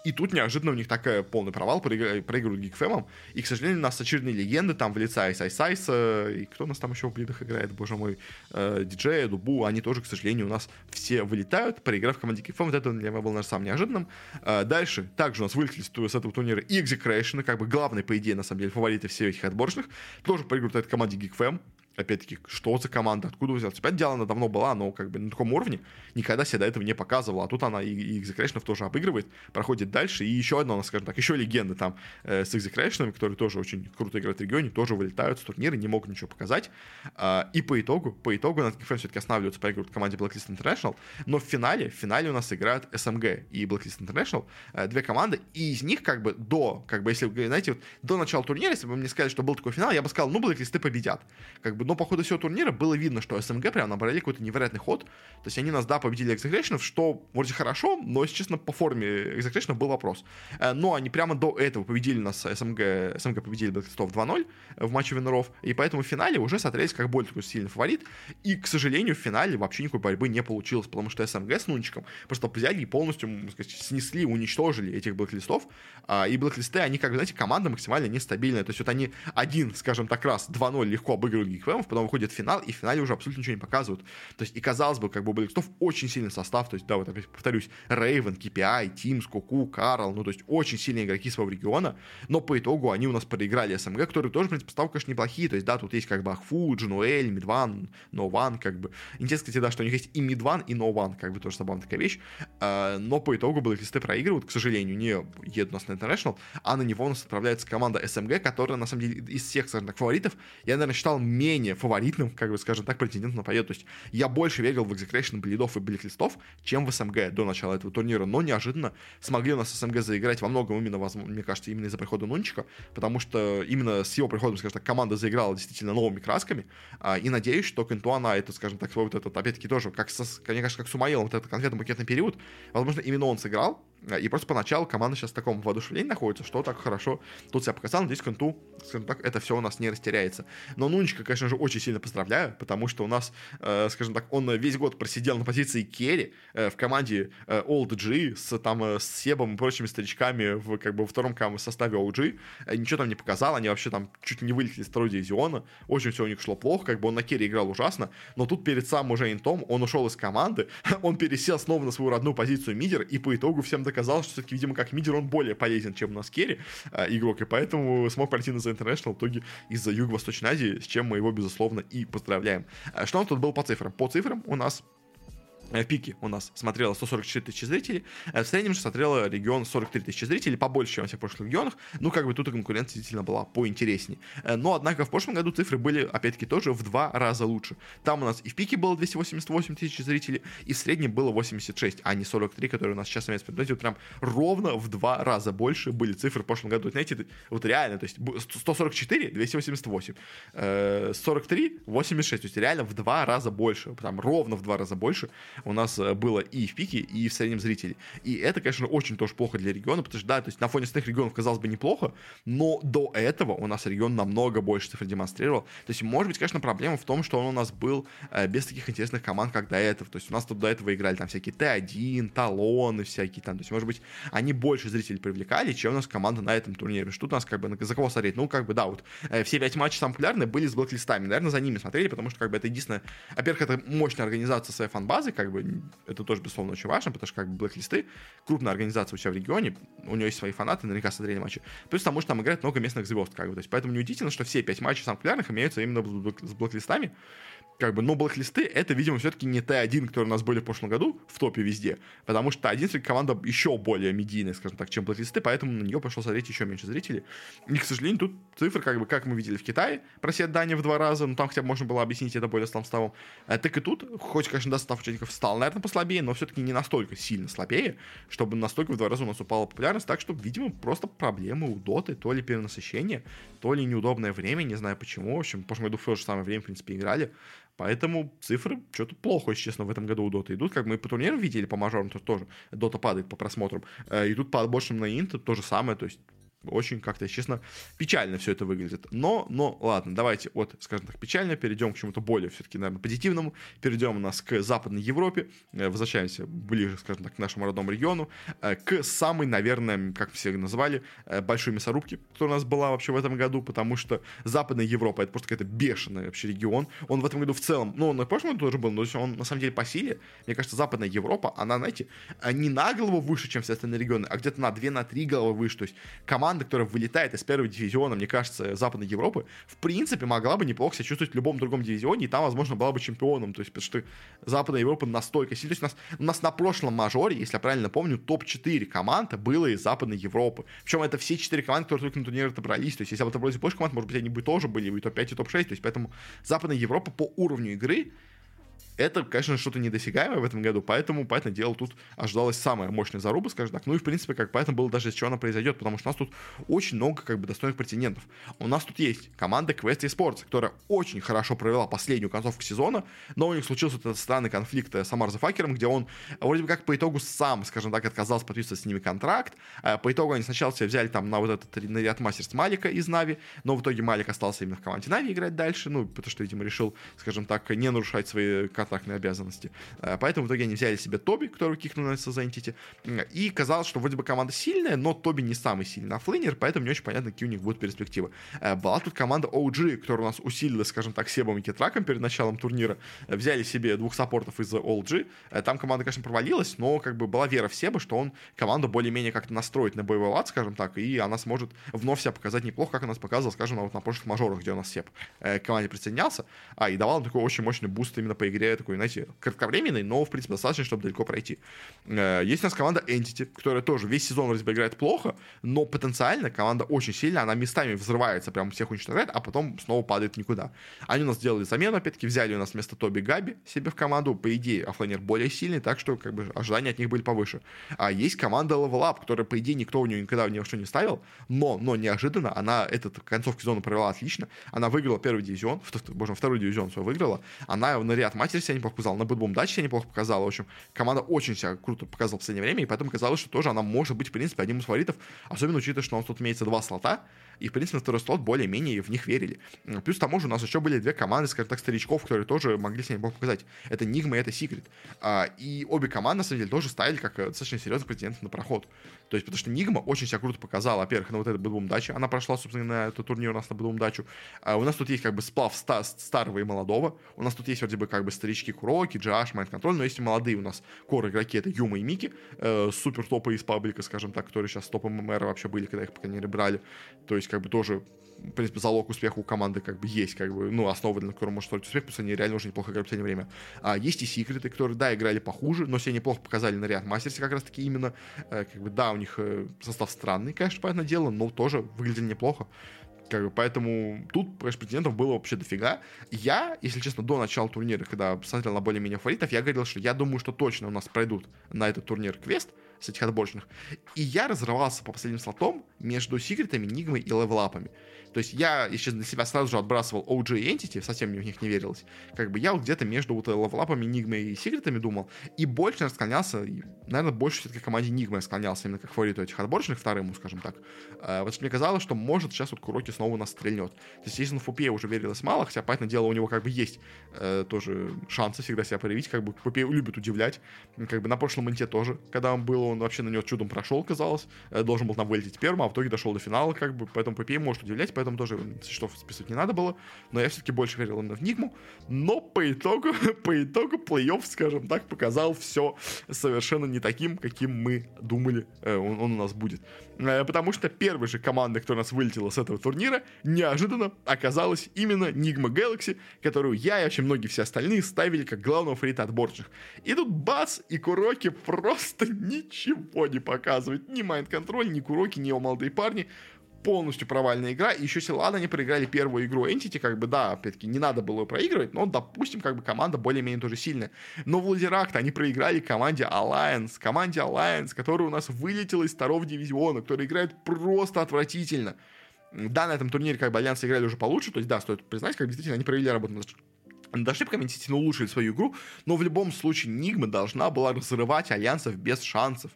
и тут неожиданно у них такой полный провал, проигрывают Гикфемом. И, к сожалению, у нас очередные легенды, там в лице Айс Айс Айс, и кто у нас там еще в блидах играет, боже мой, э, диджея, Дубу, они тоже, к сожалению, у нас все вылетают, проиграв команде Гикфем. Вот это для меня было, наверное, самым неожиданным. Э, дальше, также у нас вылетели с этого турнира и Execration, как бы главный, по идее, на самом деле, фавориты всех этих отборочных. Тоже проигрывают этой команде Гикфем опять-таки, что за команда, откуда взялась. Понятное дело, она давно была, но как бы на таком уровне никогда себя до этого не показывала. А тут она и, и тоже обыгрывает, проходит дальше. И еще одна, скажем так, еще легенда там э, с Execration, которые тоже очень круто играют в регионе, тоже вылетают с турнира, не могут ничего показать. Э, и по итогу, по итогу на Geekfan все-таки останавливаются, проигрывают команде Blacklist International. Но в финале, в финале у нас играют SMG и Blacklist International, э, две команды, и из них как бы до, как бы если вы, знаете, вот, до начала турнира, если бы мне сказали, что был такой финал, я бы сказал, ну, Blacklist победят. Как бы, но по ходу всего турнира было видно, что СМГ прям набрали какой-то невероятный ход. То есть они нас, да, победили Execration, что вроде хорошо, но, если честно, по форме Execration был вопрос. Э, но они прямо до этого победили нас СМГ, СМГ победили Блэкстов 2-0 в матче Виноров, и поэтому в финале уже смотрелись как более такой сильный фаворит. И, к сожалению, в финале вообще никакой борьбы не получилось, потому что СМГ с Нунчиком просто взяли и полностью, сказать, снесли, уничтожили этих блэклистов. А, и блэклисты, они, как, знаете, команда максимально нестабильная. То есть вот они один, скажем так, раз 2-0 легко обыгрывают Гиквемов, потом выходят в финал, и в финале уже абсолютно ничего не показывают. То есть, и казалось бы, как бы у блэклистов очень сильный состав. То есть, да, вот опять повторюсь, Рейвен, KPI, Тимс, Куку, Карл, ну, то есть, очень сильные игроки своего региона, но по итогу они у нас проиграли СМГ, которые тоже, в принципе, ставки, конечно, неплохие. То есть, да, тут есть как бы Ахфу, Джануэль, Мидван, Нован, как бы. Интересно, кстати, да, что у них есть и Мидван, и Нован, как бы тоже забавная такая вещь. А, но по итогу блэклисты проигрывают, к сожалению, не едут у нас на International, а на него у нас отправляется команда СМГ, которая, на самом деле, из всех, скажем так, фаворитов, я, наверное, считал менее фаворитным, как бы, скажем так, претендентом на победу. То есть я больше верил в Execration блидов и бликлистов, чем в СМГ до начала этого турнира, но неожиданно смогли у нас СМГ заиграть во многом именно, мне кажется, именно из-за прихода Нунчика, потому что именно с его приходом, скажем так, команда заиграла действительно новыми красками, а, и надеюсь, что Кентуана это, скажем так, вот этот, опять-таки, тоже, как, со, мне кажется, как с Умаилом, вот этот конкретный пакетный период, возможно, именно он сыграл, и просто поначалу команда сейчас в таком воодушевлении находится, что так хорошо тут себя показал. Надеюсь, Кенту, скажем так, это все у нас не растеряется. Но Нунчика, конечно же, очень сильно поздравляю, потому что у нас, э, скажем так, он весь год просидел на позиции Керри э, в команде э, Old G с, там, э, с Себом и прочими старичками в, как бы, втором составе OG. Э, ничего там не показал, они вообще там чуть не вылетели из второй дивизиона. Очень все у них шло плохо, как бы он на Керри играл ужасно, но тут перед самым уже интом он ушел из команды, [laughs] он пересел снова на свою родную позицию мидер, и по итогу всем доказал, что все-таки, видимо, как мидер он более полезен, чем у нас Керри э, игрок, и поэтому смог пройти на The International в итоге из-за Юго-Восточной Азии, с чем мы его, безусловно, и поздравляем. Э, что он тут был по цифрам? По цифрам у нас пике у нас смотрело 144 тысячи зрителей, э, в среднем же смотрело регион 43 тысячи зрителей, побольше, чем во всех прошлых регионах, ну, как бы тут и конкуренция действительно была поинтереснее. Э, но, однако, в прошлом году цифры были, опять-таки, тоже в два раза лучше. Там у нас и в пике было 288 тысяч зрителей, и в среднем было 86, а не 43, которые у нас сейчас имеется. То есть, вот прям ровно в два раза больше были цифры в прошлом году. Знаете, вот реально, то есть 144, 288, 43, 86, то есть реально в два раза больше, там ровно в два раза больше у нас э, было и в пике, и в среднем зрителей. И это, конечно, очень тоже плохо для региона, потому что, да, то есть на фоне остальных регионов, казалось бы, неплохо, но до этого у нас регион намного больше цифр демонстрировал. То есть, может быть, конечно, проблема в том, что он у нас был э, без таких интересных команд, как до этого. То есть, у нас тут до этого играли там всякие Т1, талоны всякие там. То есть, может быть, они больше зрителей привлекали, чем у нас команда на этом турнире. Что тут у нас как бы за кого смотреть? Ну, как бы, да, вот э, все пять матчей самые популярные были с блоклистами. Наверное, за ними смотрели, потому что как бы это единственное... Во-первых, это мощная организация своей фан-базы, как бы это тоже, безусловно, очень важно, потому что как бы блэклисты, крупная организация у себя в регионе, у нее есть свои фанаты, наверняка смотрели матчи. Плюс потому что там играет много местных звезд, как бы. То есть, поэтому неудивительно, что все пять матчей самых популярных имеются именно с блэклистами как бы, но блэклисты это, видимо, все-таки не Т1, которые у нас были в прошлом году в топе везде, потому что Т1 все команда еще более медийная, скажем так, чем блэклисты, поэтому на нее пошло смотреть еще меньше зрителей. И, к сожалению, тут цифры, как бы, как мы видели в Китае, просед Дани в два раза, но там хотя бы можно было объяснить это более слабым а, Так и тут, хоть, конечно, да, состав участников стал, наверное, послабее, но все-таки не настолько сильно слабее, чтобы настолько в два раза у нас упала популярность, так что, видимо, просто проблемы у Доты, то ли перенасыщение, то ли неудобное время, не знаю почему, в общем, в прошлом году в то же самое время, в принципе, играли, Поэтому цифры что-то плохо, если честно, в этом году у Доты идут. Как мы по турнирам видели, по мажорам, то тоже Дота падает по просмотрам. Э, идут по отборочным на Инт, то же самое. То есть очень как-то, честно, печально все это выглядит. Но, но, ладно, давайте от, скажем так, печально перейдем к чему-то более, все-таки, наверное, позитивному. Перейдем у нас к Западной Европе, э, возвращаемся ближе, скажем так, к нашему родному региону, э, к самой, наверное, как все называли, э, большой мясорубке, которая у нас была вообще в этом году, потому что Западная Европа это просто какая-то бешеный вообще регион. Он в этом году в целом, ну, он на прошлом году тоже был, но он на самом деле по силе, мне кажется, Западная Европа, она, знаете, не на голову выше, чем все остальные регионы, а где-то на 2-3 на головы выше. То есть команда команда, которая вылетает из первого дивизиона, мне кажется, Западной Европы, в принципе, могла бы неплохо себя чувствовать в любом другом дивизионе, и там, возможно, была бы чемпионом. То есть, потому что Западная Европа настолько сильна. То есть у нас, у нас на прошлом мажоре, если я правильно помню, топ-4 команды было из Западной Европы. Причем это все 4 команды, которые только на турнире отобрались. То есть, если бы отобрались больше команд, может быть, они бы тоже были и топ-5, и топ-6. То есть, поэтому Западная Европа по уровню игры это, конечно, что-то недосягаемое в этом году, поэтому, поэтому дело, тут ожидалась самая мощная заруба, скажем так. Ну и, в принципе, как поэтому было даже, из чего она произойдет, потому что у нас тут очень много, как бы, достойных претендентов. У нас тут есть команда Quest Sports, которая очень хорошо провела последнюю концовку сезона, но у них случился этот странный конфликт с Ammar the Fucker'ом, где он вроде бы как по итогу сам, скажем так, отказался подписывать с ними контракт. А по итогу они сначала себя взяли там на вот этот Riyadh Masters Малика из Navi, но в итоге Малик остался именно в команде Navi играть дальше, ну, потому что, видимо, решил, скажем так, не нарушать свои контрактные обязанности. Э, поэтому в итоге они взяли себе Тоби, которого кикнули из Entity. И казалось, что вроде бы команда сильная, но Тоби не самый сильный оффлейнер, поэтому не очень понятно, какие у них будут перспективы. Э, была тут команда OG, которая у нас усилила, скажем так, Себом и Кетраком перед началом турнира. Э, взяли себе двух саппортов из OG. Там команда, конечно, провалилась, но как бы была вера в Себа, что он команду более-менее как-то настроит на боевой лад, скажем так, и она сможет вновь себя показать неплохо, как она нас показывала, скажем, вот на прошлых мажорах, где у нас Себ к команде присоединялся, а, и давал такой очень мощный буст именно по игре, такой, знаете, кратковременный, но, в принципе, достаточно, чтобы далеко пройти. Э, есть у нас команда Entity, которая тоже весь сезон вроде бы играет плохо, но потенциально команда очень сильная, она местами взрывается, прям всех уничтожает, а потом снова падает никуда. Они у нас сделали замену, опять-таки, взяли у нас вместо Тоби Gabbi себе в команду, по идее, оффлейнер более сильный, так что, как бы, ожидания от них были повыше. А есть команда Level Up, которая, по идее, никто у нее никогда ни во что не ставил, но, но неожиданно она этот концовку сезона провела отлично, она выиграла первый дивизион, боже, второй дивизион свой выиграла, она на Riyadh Masters себя неплохо показала, на BetBoom Dacha себя неплохо показала. В общем, команда очень себя круто показала в последнее время, и поэтому казалось, что тоже она может быть, в принципе, одним из фаворитов, особенно учитывая, что у нас тут имеется два слота, и, в принципе, на второй слот более-менее в них верили. Плюс к тому же у нас еще были две команды, скажем так, старичков, которые тоже могли себя неплохо показать. Это Nigma и это Секрет. И обе команды, на самом деле, тоже ставили как э, достаточно серьезных претендентов на проход. То есть, потому что Nigma очень себя круто показала, во-первых, на вот этот BetBoom Даче. Она прошла, собственно, на этот турнир у нас на BetBoom Дачу. А у нас тут есть как бы сплав ста- старого и молодого. У нас тут есть вроде бы как бы старички KuroKy, GH, MinD_ContRoL, но есть и молодые у нас кор игроки, это Юма и Мики, э, супер топы из паблика, скажем так, которые сейчас топом ММР вообще были, когда их, по крайней мере, брали. То есть, как бы тоже в принципе, залог успеха у команды как бы есть, как бы, ну, основа, на котором может строить успех, потому что они реально уже неплохо играют в последнее время. А есть и секреты, которые, да, играли похуже, но себя неплохо показали на ряд мастерсе как раз-таки именно, э, как бы, да, у них э, состав странный, конечно, понятное дело, но тоже выглядели неплохо. Как бы, поэтому тут, конечно, претендентов было вообще дофига. Я, если честно, до начала турнира, когда смотрел на более-менее фаворитов, я говорил, что я думаю, что точно у нас пройдут на этот турнир квест, с этих отборочных. И я разрывался по последним слотам между секретами, нигмой и левелапами. То есть я, если для себя сразу же отбрасывал OG и Entity, совсем мне в них не верилось. Как бы я вот где-то между вот левелапами, Нигмой и секретами думал. И больше склонялся, и, наверное, больше все-таки команде Нигмы склонялся именно как фавориту этих отборочных, вторым, скажем так. А, вот мне казалось, что может сейчас вот Куроки снова нас стрельнет. То есть на Фупе уже верилось мало, хотя, понятное дело, у него как бы есть э, тоже шансы всегда себя проявить, как бы Фупе любит удивлять. Как бы на прошлом инте тоже, когда он был, он вообще на него чудом прошел, казалось. Э, должен был там вылететь первым, а в итоге дошел до финала, как бы, поэтому Фупе может удивлять, поэтому тоже что списывать не надо было, но я все-таки больше верил именно в Нигму, но по итогу, [laughs] по итогу плей-офф, скажем так, показал все совершенно не таким, каким мы думали э, он, он у нас будет. Э, потому что первая же команда, которая у нас вылетела с этого турнира, неожиданно оказалась именно Нигма Galaxy, которую я и очень многие все остальные ставили как главного фаворита отборочных. И тут бац, и Куроки просто [laughs] ничего не показывает. Ни Майнд Контроль, ни Куроки, ни его молодые парни полностью провальная игра, и еще если ладно, они проиграли первую игру Entity, как бы, да, опять-таки, не надо было проигрывать, но, допустим, как бы команда более-менее тоже сильная. Но в Лазеракт они проиграли команде Alliance, команде Alliance, которая у нас вылетела из второго дивизиона, которая играет просто отвратительно. Да, на этом турнире как бы Альянсы играли уже получше, то есть, да, стоит признать, как действительно они провели работу над над ошибками, действительно улучшили свою игру, но в любом случае Nigma должна была разрывать Alliance'ов без шансов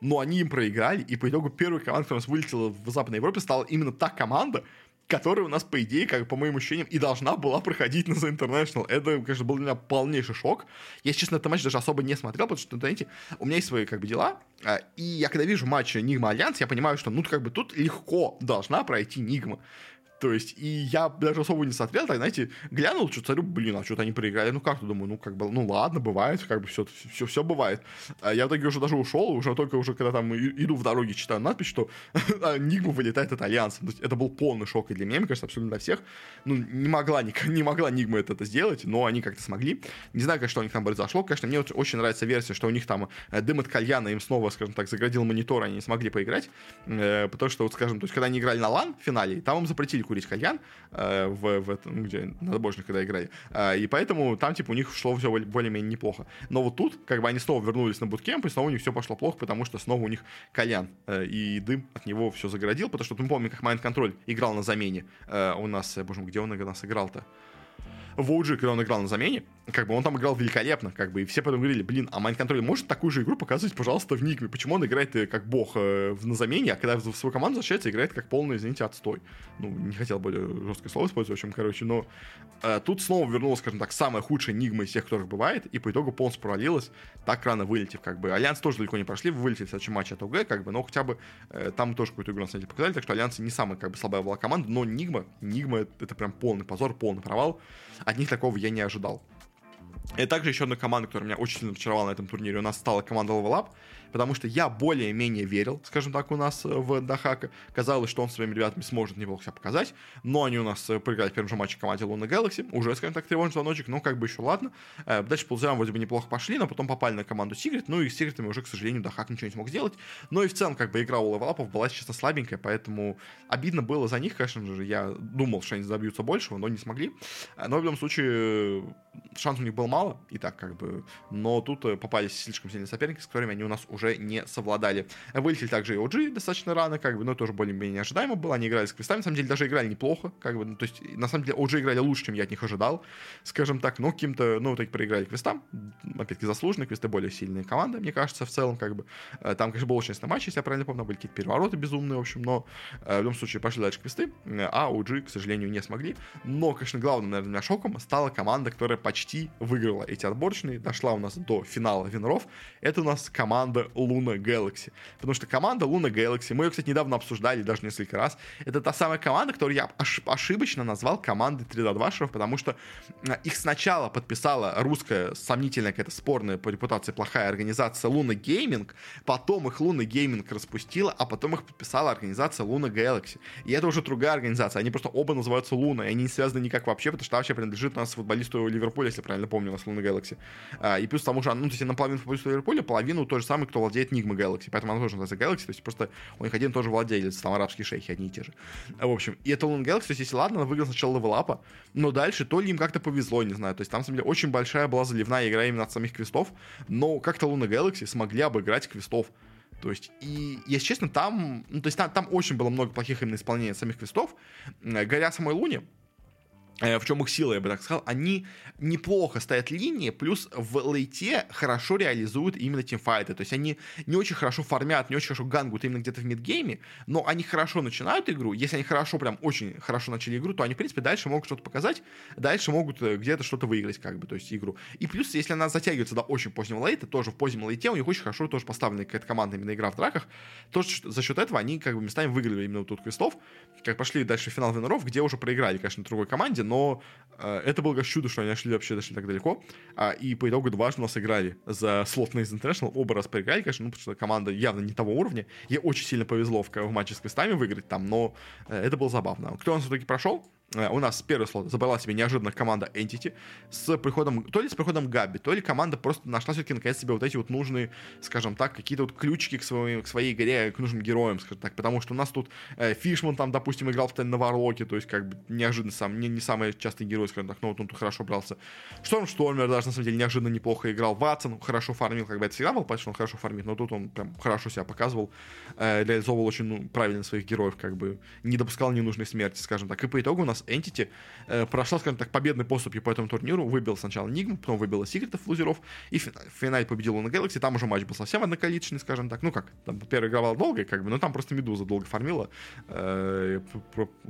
но они им проиграли, и по итогу первая команда, которая у нас вылетела в Западной Европе, стала именно та команда, которая у нас, по идее, как по моим ощущениям, и должна была проходить на The International. Это, конечно, был для меня полнейший шок. Я, честно, этот матч даже особо не смотрел, потому что, знаете, у меня есть свои, как бы, дела, а, и я, когда вижу матч Nigma Alliance, я понимаю, что, ну, как бы, тут легко должна пройти Nigma То есть, и я даже особо не смотрел, так, знаете, глянул, что царю, блин, а что-то они проиграли, ну как, думаю, ну как бы, ну ладно, бывает, как бы все, все, все бывает. А я в итоге уже даже ушел, уже только уже, когда там иду в дороге, читаю надпись, что [laughs] Нигма вылетает от Альянса. это был полный шок и для меня, мне кажется, абсолютно для всех. Ну, не могла, не, не могла Нигма это, это сделать, но они как-то смогли. Не знаю, конечно, что у них там произошло, конечно, мне очень нравится версия, что у них там э, дым от кальяна им снова, скажем так, заградил монитор, они не смогли поиграть, э, потому что, вот, скажем, то есть, когда они играли на лан в финале, там им запретили курить кальян, э, в, в этом, ну, где на забожных, когда играли. Э, и поэтому там, типа, у них шло все более-менее неплохо. Но вот тут, как бы, они снова вернулись на буткемп, и снова у них все пошло плохо, потому что снова у них кальян, э, и дым от него все загородил, потому что, мы помним, как Mind Control играл на замене. Э, у нас, э, боже мой, где он нас играл-то? В OG, когда он играл на замене, как бы он там играл великолепно, как бы, и все потом говорили, блин, а Mind может такую же игру показывать, пожалуйста, в Никме? Почему он играет э, как бог э, на замене, а когда в свою команду возвращается, играет как полный, извините, отстой? Ну, не хотел более жесткое слово использовать, в общем, короче, но э, тут снова вернулась, скажем так, самая худшая Nigma из всех, которых бывает, и по итогу полностью провалилась, так рано вылетев, как бы. Альянс тоже далеко не прошли, вылетели в следующем матче от OG, как бы, но хотя бы э, там тоже какую-то игру на самом деле показали, так что Альянс не самая, как бы, слабая была команда, но Nigma, Nigma это прям полный позор, полный провал. От них такого я не ожидал. И также еще одна команда, которая меня очень сильно разочаровала на этом турнире, у нас стала команда Level Up потому что я более-менее верил, скажем так, у нас э, в Daxak'а. Казалось, что он своими ребятами сможет неплохо себя показать, но они у нас э, проиграли в первом же матче команде Луна Galaxy, уже, скажем так, тревожный звоночек, но как бы еще ладно. Э, дальше по вроде бы неплохо пошли, но потом попали на команду Сигрет, ну и с Сигретами уже, к сожалению, Дахак ничего не смог сделать. Но и в целом, как бы, игра у левелапов была, честно, слабенькая, поэтому обидно было за них, конечно же, я думал, что они добьются большего, но не смогли. Но в любом случае, шансов у них было мало, и так как бы, но тут попались слишком сильные соперники, с которыми они у нас уже не совладали. Вылетели также и OG достаточно рано, как бы, но тоже более-менее ожидаемо было. Они играли с квестами, на самом деле даже играли неплохо, как бы, ну, то есть на самом деле OG играли лучше, чем я от них ожидал, скажем так, но каким-то, ну, вот эти проиграли квестам, опять-таки заслуженно, квесты более сильные команды, мне кажется, в целом, как бы. Э, там, конечно, был очень интересный матч, если я правильно помню, были какие-то перевороты безумные, в общем, но э, в любом случае пошли дальше квесты, а OG, к сожалению, не смогли. Но, конечно, главным, наверное, меня шоком стала команда, которая почти выиграла эти отборочные, дошла у нас до финала виноров. Это у нас команда Луна Galaxy. Потому что команда Luna Galaxy, мы ее, кстати, недавно обсуждали даже несколько раз, это та самая команда, которую я ошибочно назвал командой 3D2 потому что а, их сначала подписала русская сомнительная какая-то спорная по репутации плохая организация Luna Gaming, потом их Luna Gaming распустила, а потом их подписала организация Luna Galaxy. И это уже другая организация, они просто оба называются Луна, и они не связаны никак вообще, потому что вообще принадлежит у нас футболисту Ливерпуля, если правильно помню, у нас Luna Galaxy. А, и плюс к тому же, ну, то есть наполовину футболисту Ливерпуля, половину тот же самый, кто владеет Enigma Galaxy, поэтому она тоже называется Galaxy, то есть просто у них один тоже владелец, там арабские шейхи одни и те же. В общем, и это Luna Galaxy, то есть если ладно, она выиграла сначала левелапа, но дальше то ли им как-то повезло, не знаю, то есть там, на самом деле, очень большая была заливная игра именно от самих квестов, но как-то Luna Galaxy смогли обыграть квестов. То есть, и, если честно, там, ну, то есть там, там очень было много плохих именно исполнений самих квестов. Горя самой Луне, Э, в чем их сила, я бы так сказал, они неплохо стоят линии, плюс в лейте хорошо реализуют именно тимфайты, то есть они не очень хорошо фармят, не очень хорошо гангут именно где-то в мидгейме, но они хорошо начинают игру, если они хорошо, прям очень хорошо начали игру, то они, в принципе, дальше могут что-то показать, дальше могут э, где-то что-то выиграть, как бы, то есть игру. И плюс, если она затягивается до очень позднего лейта, тоже в позднем лейте у них очень хорошо тоже поставлена какая-то команда именно игра в драках, тоже за счет этого они как бы местами выиграли именно вот тут квестов, как пошли дальше в финал виноров, где уже проиграли, конечно, другой команде, но э, это было как чудо, что они нашли вообще дошли так далеко. А, и по итогу дважды у нас играли за слот на International. Оба раз проиграли, конечно, ну, потому что команда явно не того уровня. Ей очень сильно повезло в, в матче с квестами выиграть там, но э, это было забавно. Кто у нас в итоге прошел? Э, у нас первый слот забрала себе неожиданно команда Entity с приходом, то ли с приходом Габи, то ли команда просто нашла все-таки наконец себе вот эти вот нужные, скажем так, какие-то вот ключики к своей, к своей игре, к нужным героям, скажем так, потому что у нас тут э, Фишман там, допустим, играл в на Варлоке, то есть как бы неожиданно сам, не, не самый частый герой, скажем так, но вот он тут хорошо брался. Шторм Штормер даже на самом деле неожиданно неплохо играл. Ватсон хорошо фармил, как бы это всегда был, понятно, что он хорошо фармит, но тут он прям хорошо себя показывал, э, реализовывал очень ну, правильно своих героев, как бы не допускал ненужной смерти, скажем так. И по итогу у нас нас Entity э, прошла, скажем так, победной поступью по этому турниру, выбил сначала Нигму, потом выбила Секретов лузеров, и в финале победил на Galaxy, там уже матч был совсем одноколичный, скажем так, ну как, там первый игровал долго, как бы, но там просто Медуза долго фармила, э,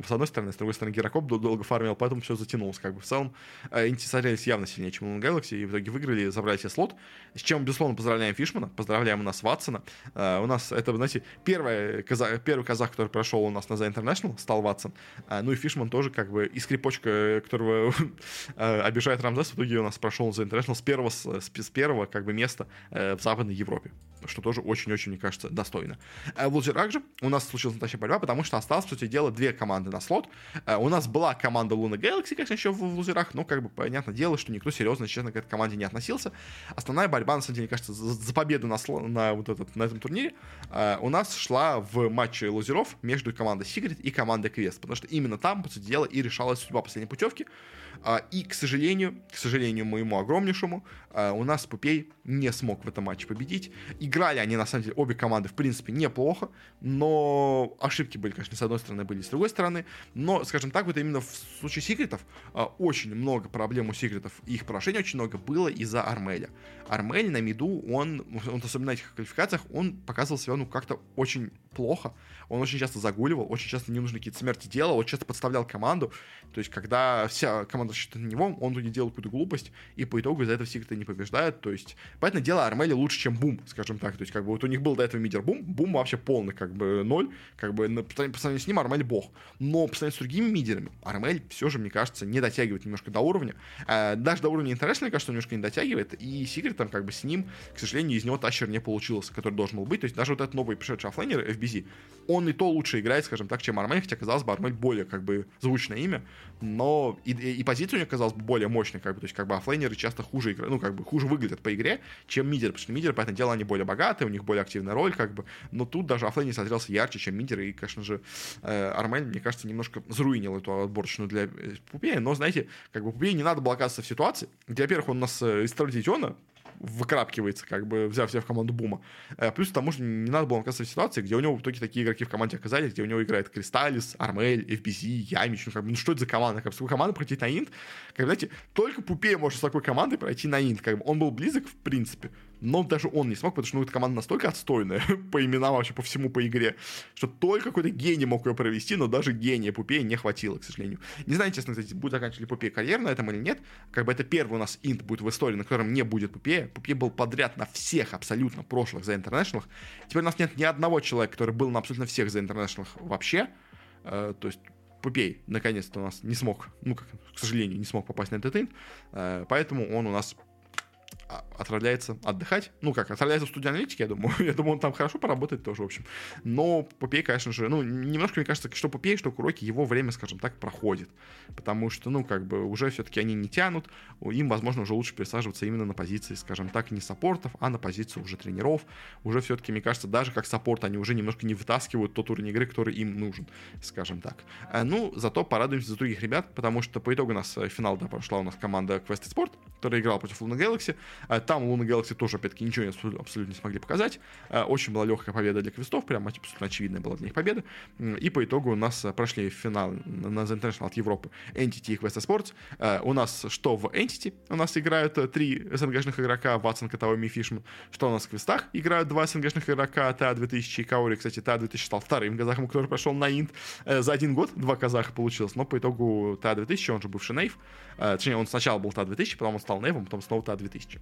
с одной стороны, с другой стороны, Геракоп долго фармил, поэтому все затянулось, как бы, в целом, э, Entity смотрелись явно сильнее, чем на Galaxy, и в итоге выиграли, забрали себе слот, с чем, безусловно, поздравляем Фишмана, поздравляем у нас Ватсона, э, у нас это, знаете, первый казах, первый казах, который прошел у нас на The International, стал Ватсон, э, ну и Фишман тоже, как бы, и скрипочка, которого [laughs] э, обижает Рамзес, в итоге у нас прошел The International с первого, с, с первого, как бы, места э, в Западной Европе, что тоже очень-очень, мне кажется, достойно. Э, в лузерах же у нас случилась настоящая борьба, потому что осталось, по сути дела, две команды на слот. Э, у нас была команда Luna Galaxy, конечно, еще в, лузерах, но, как бы, понятное дело, что никто серьезно, честно, к этой команде не относился. Основная борьба, на самом деле, мне кажется, за, за победу на, на, вот этот, на этом турнире э, у нас шла в матче лузеров между командой Secret и командой Quest, потому что именно там, по сути дела, и решалась судьба последней путевки. А, и, к сожалению, к сожалению моему огромнейшему, а, у нас Пупей не смог в этом матче победить. Играли они, на самом деле, обе команды, в принципе, неплохо, но ошибки были, конечно, с одной стороны, были с другой стороны. Но, скажем так, вот именно в случае секретов а, очень много проблем у секретов их поражений очень много было из-за Армеля. Армель на миду, он, он особенно на этих квалификациях, он показывал себя, ну, как-то очень плохо. Он очень часто загуливал, очень часто не нужны какие-то смерти делал, он часто подставлял команду. То есть, когда вся команда рассчитана на него, он не делал какую-то глупость, и по итогу из-за этого секреты не побеждают. То есть, понятное дело, Армель лучше, чем Бум, скажем так. То есть, как бы вот у них был до этого мидер Бум, Бум вообще полный, как бы, ноль. Как бы, по сравнению с ним Армель бог. Но по сравнению с другими мидерами, Армель все же, мне кажется, не дотягивает немножко до уровня. А, даже до уровня International, кажется, он немножко не дотягивает. И Секрет там, как бы, с ним, к сожалению, из него тащер не получился, который должен был быть. То есть, даже вот этот новый пришедший оффлейнер, FBZ, он и то лучше играет, скажем так, чем Армель, хотя, казалось бы, Армель более, как бы, звучное имя, но и, и, и позиция у него казалась бы более мощной, как бы, то есть, как бы, оффлейнеры часто хуже играют, ну, как бы, хуже выглядят по игре, чем мидеры, потому что мидеры, понятное дело, они более богатые, у них более активная роль, как бы, но тут даже оффлейнер смотрелся ярче, чем мидеры, и, конечно же, э, Армель, мне кажется, немножко заруинил эту отборочную для э, Пупея, но, знаете, как бы, Пупея не надо было оказаться в ситуации, где, во-первых, он нас э, из Традициона, выкрапкивается, как бы взяв себя в команду Бума. Э, плюс к тому же не надо было оказаться в ситуации, где у него в итоге такие игроки в команде оказались, где у него играет Кристаллис, Армель, FBZ, Ямич, ну, как бы, ну что это за команда? Как бы, с такой командой пройти на инт? Как, знаете, только Пупея может с такой командой пройти на инт. Как бы, он был близок, в принципе, но даже он не смог, потому что ну, эта команда настолько отстойная [laughs] по именам вообще по всему по игре, что только какой-то гений мог ее провести, но даже гения Пупея не хватило, к сожалению. Не знаю, честно, кстати, будет заканчивать ли Пупея карьеру на этом или нет. Как бы это первый у нас инт будет в истории, на котором не будет Пупея. Пупея был подряд на всех абсолютно прошлых за International. Теперь у нас нет ни одного человека, который был на абсолютно всех за International вообще. Э, то есть Пупей наконец-то у нас не смог, ну, как, к сожалению, не смог попасть на этот инт, э, поэтому он у нас отправляется отдыхать. Ну как, отправляется в студию аналитики, я думаю. [laughs] я думаю, он там хорошо поработает тоже, в общем. Но Попей, конечно же, ну, немножко, мне кажется, что Попей, что Куроки, его время, скажем так, проходит. Потому что, ну, как бы, уже все-таки они не тянут. Им, возможно, уже лучше пересаживаться именно на позиции, скажем так, не саппортов, а на позицию уже тренеров. Уже все-таки, мне кажется, даже как саппорт они уже немножко не вытаскивают тот уровень игры, который им нужен, скажем так. А, ну, зато порадуемся за других ребят, потому что по итогу у нас э, финал, да, прошла у нас команда Quest Sport, которая играла против Luna Galaxy. А, там Luna Galaxy тоже, опять-таки, ничего абсолютно не смогли показать. А, очень была легкая победа для квестов, прям абсолютно очевидная была для них победа. И по итогу у нас а, прошли финал на The International от Европы Entity и Quest Sports. У нас что в Entity у нас играют э, три СНГшных игрока, Ватсон, Катаоми и Фишман. Что у нас в квестах играют два СНГшных игрока, TA-2000 и Каури. Кстати, TA-2000 стал вторым казахом, который прошел на Инт. Э, за один год два казаха получилось, но по итогу TA-2000, он же бывший Нейв, точнее, он сначала был TA-2000, потом он стал Нейвом, потом снова TA-2000.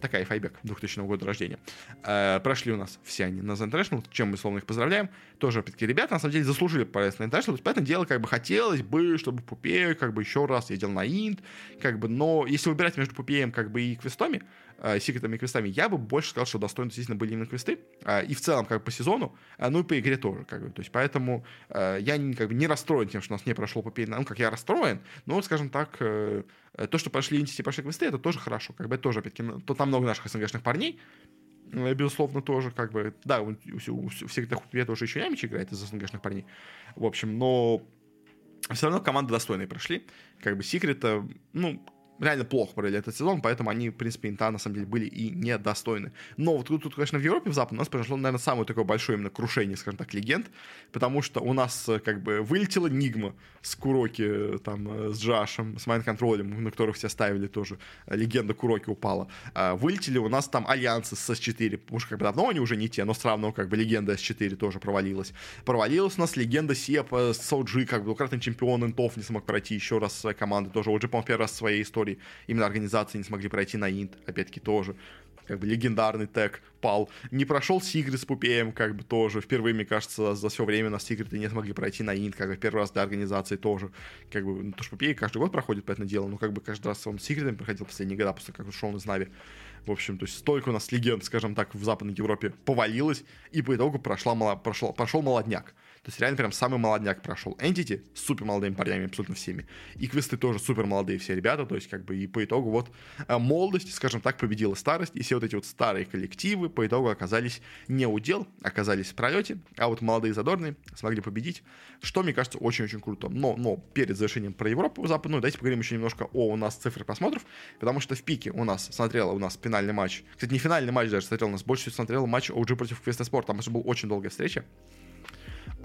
такая файбек 2000 года рождения. Э, прошли у нас все они на International, чем мы, словно их поздравляем. Тоже, опять-таки, ребята, на самом деле, заслужили проезд на International. То есть, поэтому дело, как бы, хотелось бы, чтобы Пупею, как бы, еще раз ездил на Инт, как бы, но если выбирать между Пупеем, как бы, и Квестами, э, секретами и квестами, я бы больше сказал, что достойно действительно были именно квесты. Э, и в целом, как бы, по сезону, э, ну и по игре тоже, как бы. То есть, поэтому э, я не, как бы, не расстроен тем, что у нас не прошло Пупей. Ну, как я расстроен, но, скажем так, э, Э, то, что прошли Entity, прошли квесты, это тоже хорошо. Как бы это тоже, опять-таки, ну, то там много наших СНГшных парней, э, безусловно, тоже, как бы, да, у, у, у всех я тоже еще Ямич играет из СНГшных парней. В общем, но все равно команды достойные прошли. Как бы Секрета, ну, реально плохо провели этот сезон, поэтому они, в принципе, инта, на самом деле, были и недостойны. Но вот тут, тут, конечно, в Европе, в Западе у нас произошло, наверное, самое такое большое именно крушение, скажем так, легенд, потому что у нас э, как бы вылетела Нигма с Куроки, э, там, э, с Джашем, с Майнд-контролем, на которых все ставили тоже, легенда Куроки упала. А вылетели у нас там Альянсы с S4, потому что как бы давно они уже не те, но все равно как бы легенда S4 тоже провалилась. Провалилась у нас легенда Себ, с OG, как бы двукратный чемпион Интов не смог пройти еще раз своей команды, тоже OG, по-моему, первый раз в своей истории истории именно организации не смогли пройти на Инт, опять-таки тоже как бы легендарный тег пал. Не прошел Сигрид с Пупеем, как бы тоже. Впервые, мне кажется, за все время Секреты не смогли пройти на Инт, как бы первый раз для организации тоже. Как бы, ну, то, что Пупей каждый год проходит, понятное дело, но как бы каждый раз он с Секретами проходил последние года, после как ушел из Нави. В общем, то есть столько у нас легенд, скажем так, в Западной Европе повалилось, и по итогу прошла, прошел, прошел молодняк. То есть реально прям самый молодняк прошел. Entity с супер молодыми парнями абсолютно всеми. И квесты тоже супер молодые все ребята. То есть как бы и по итогу вот э, молодость, скажем так, победила старость. И все вот эти вот старые коллективы по итогу оказались не у дел, оказались в пролете. А вот молодые задорные смогли победить. Что, мне кажется, очень-очень круто. Но, но перед завершением про Европу западную, давайте поговорим еще немножко о у нас цифры просмотров. Потому что в пике у нас смотрела у нас финальный матч. Кстати, не финальный матч даже смотрел, у нас больше всего смотрел матч OG против Квеста Спорт. Там это была очень долгая встреча.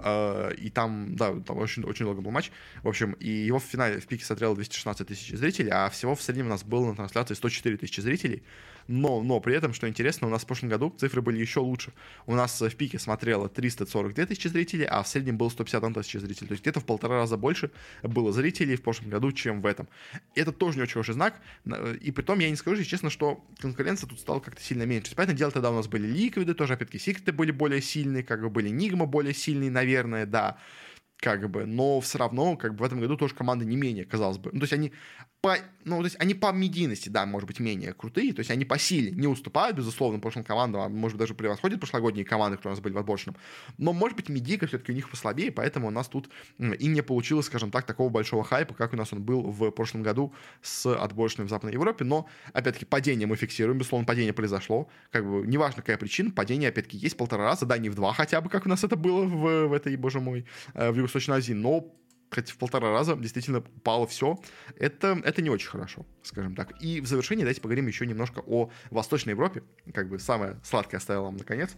Uh, и там, да, там очень, очень долго был матч. В общем, и его в финале в пике смотрело 216 тысяч зрителей, а всего в среднем у нас было на трансляции 104 тысячи зрителей. Но, но при этом, что интересно, у нас в прошлом году цифры были еще лучше. У нас в пике смотрело 342 тысячи зрителей, а в среднем было 151 тысячи зрителей. То есть где-то в полтора раза больше было зрителей в прошлом году, чем в этом. Это тоже не очень хороший знак. И при том я не скажу, честно, что конкуренция тут стала как-то сильно меньше. Понятное дело, тогда у нас были ликвиды, тоже, опять-таки, секреты были более сильные, как бы были Нигма более сильные, наверное, да как бы, но все равно, как бы в этом году тоже команда не менее, казалось бы. Ну, то есть они по, ну, то есть они по медийности, да, может быть, менее крутые, то есть они по силе не уступают, безусловно, прошлым командам, а может быть, даже превосходят прошлогодние команды, которые у нас были в отборочном, но, может быть, медийка все-таки у них послабее, поэтому у нас тут и не получилось, скажем так, такого большого хайпа, как у нас он был в прошлом году с отборочным в Западной Европе, но, опять-таки, падение мы фиксируем, безусловно, падение произошло, как бы, неважно, какая причина, падение, опять-таки, есть полтора раза, да, не в два хотя бы, как у нас это было в, в этой, боже мой, э, в Юго-Восточной Азии, но хоть в полтора раза действительно упало все. Это, это не очень хорошо, скажем так. И в завершении давайте поговорим еще немножко о Восточной Европе. Как бы самое сладкое оставил вам наконец.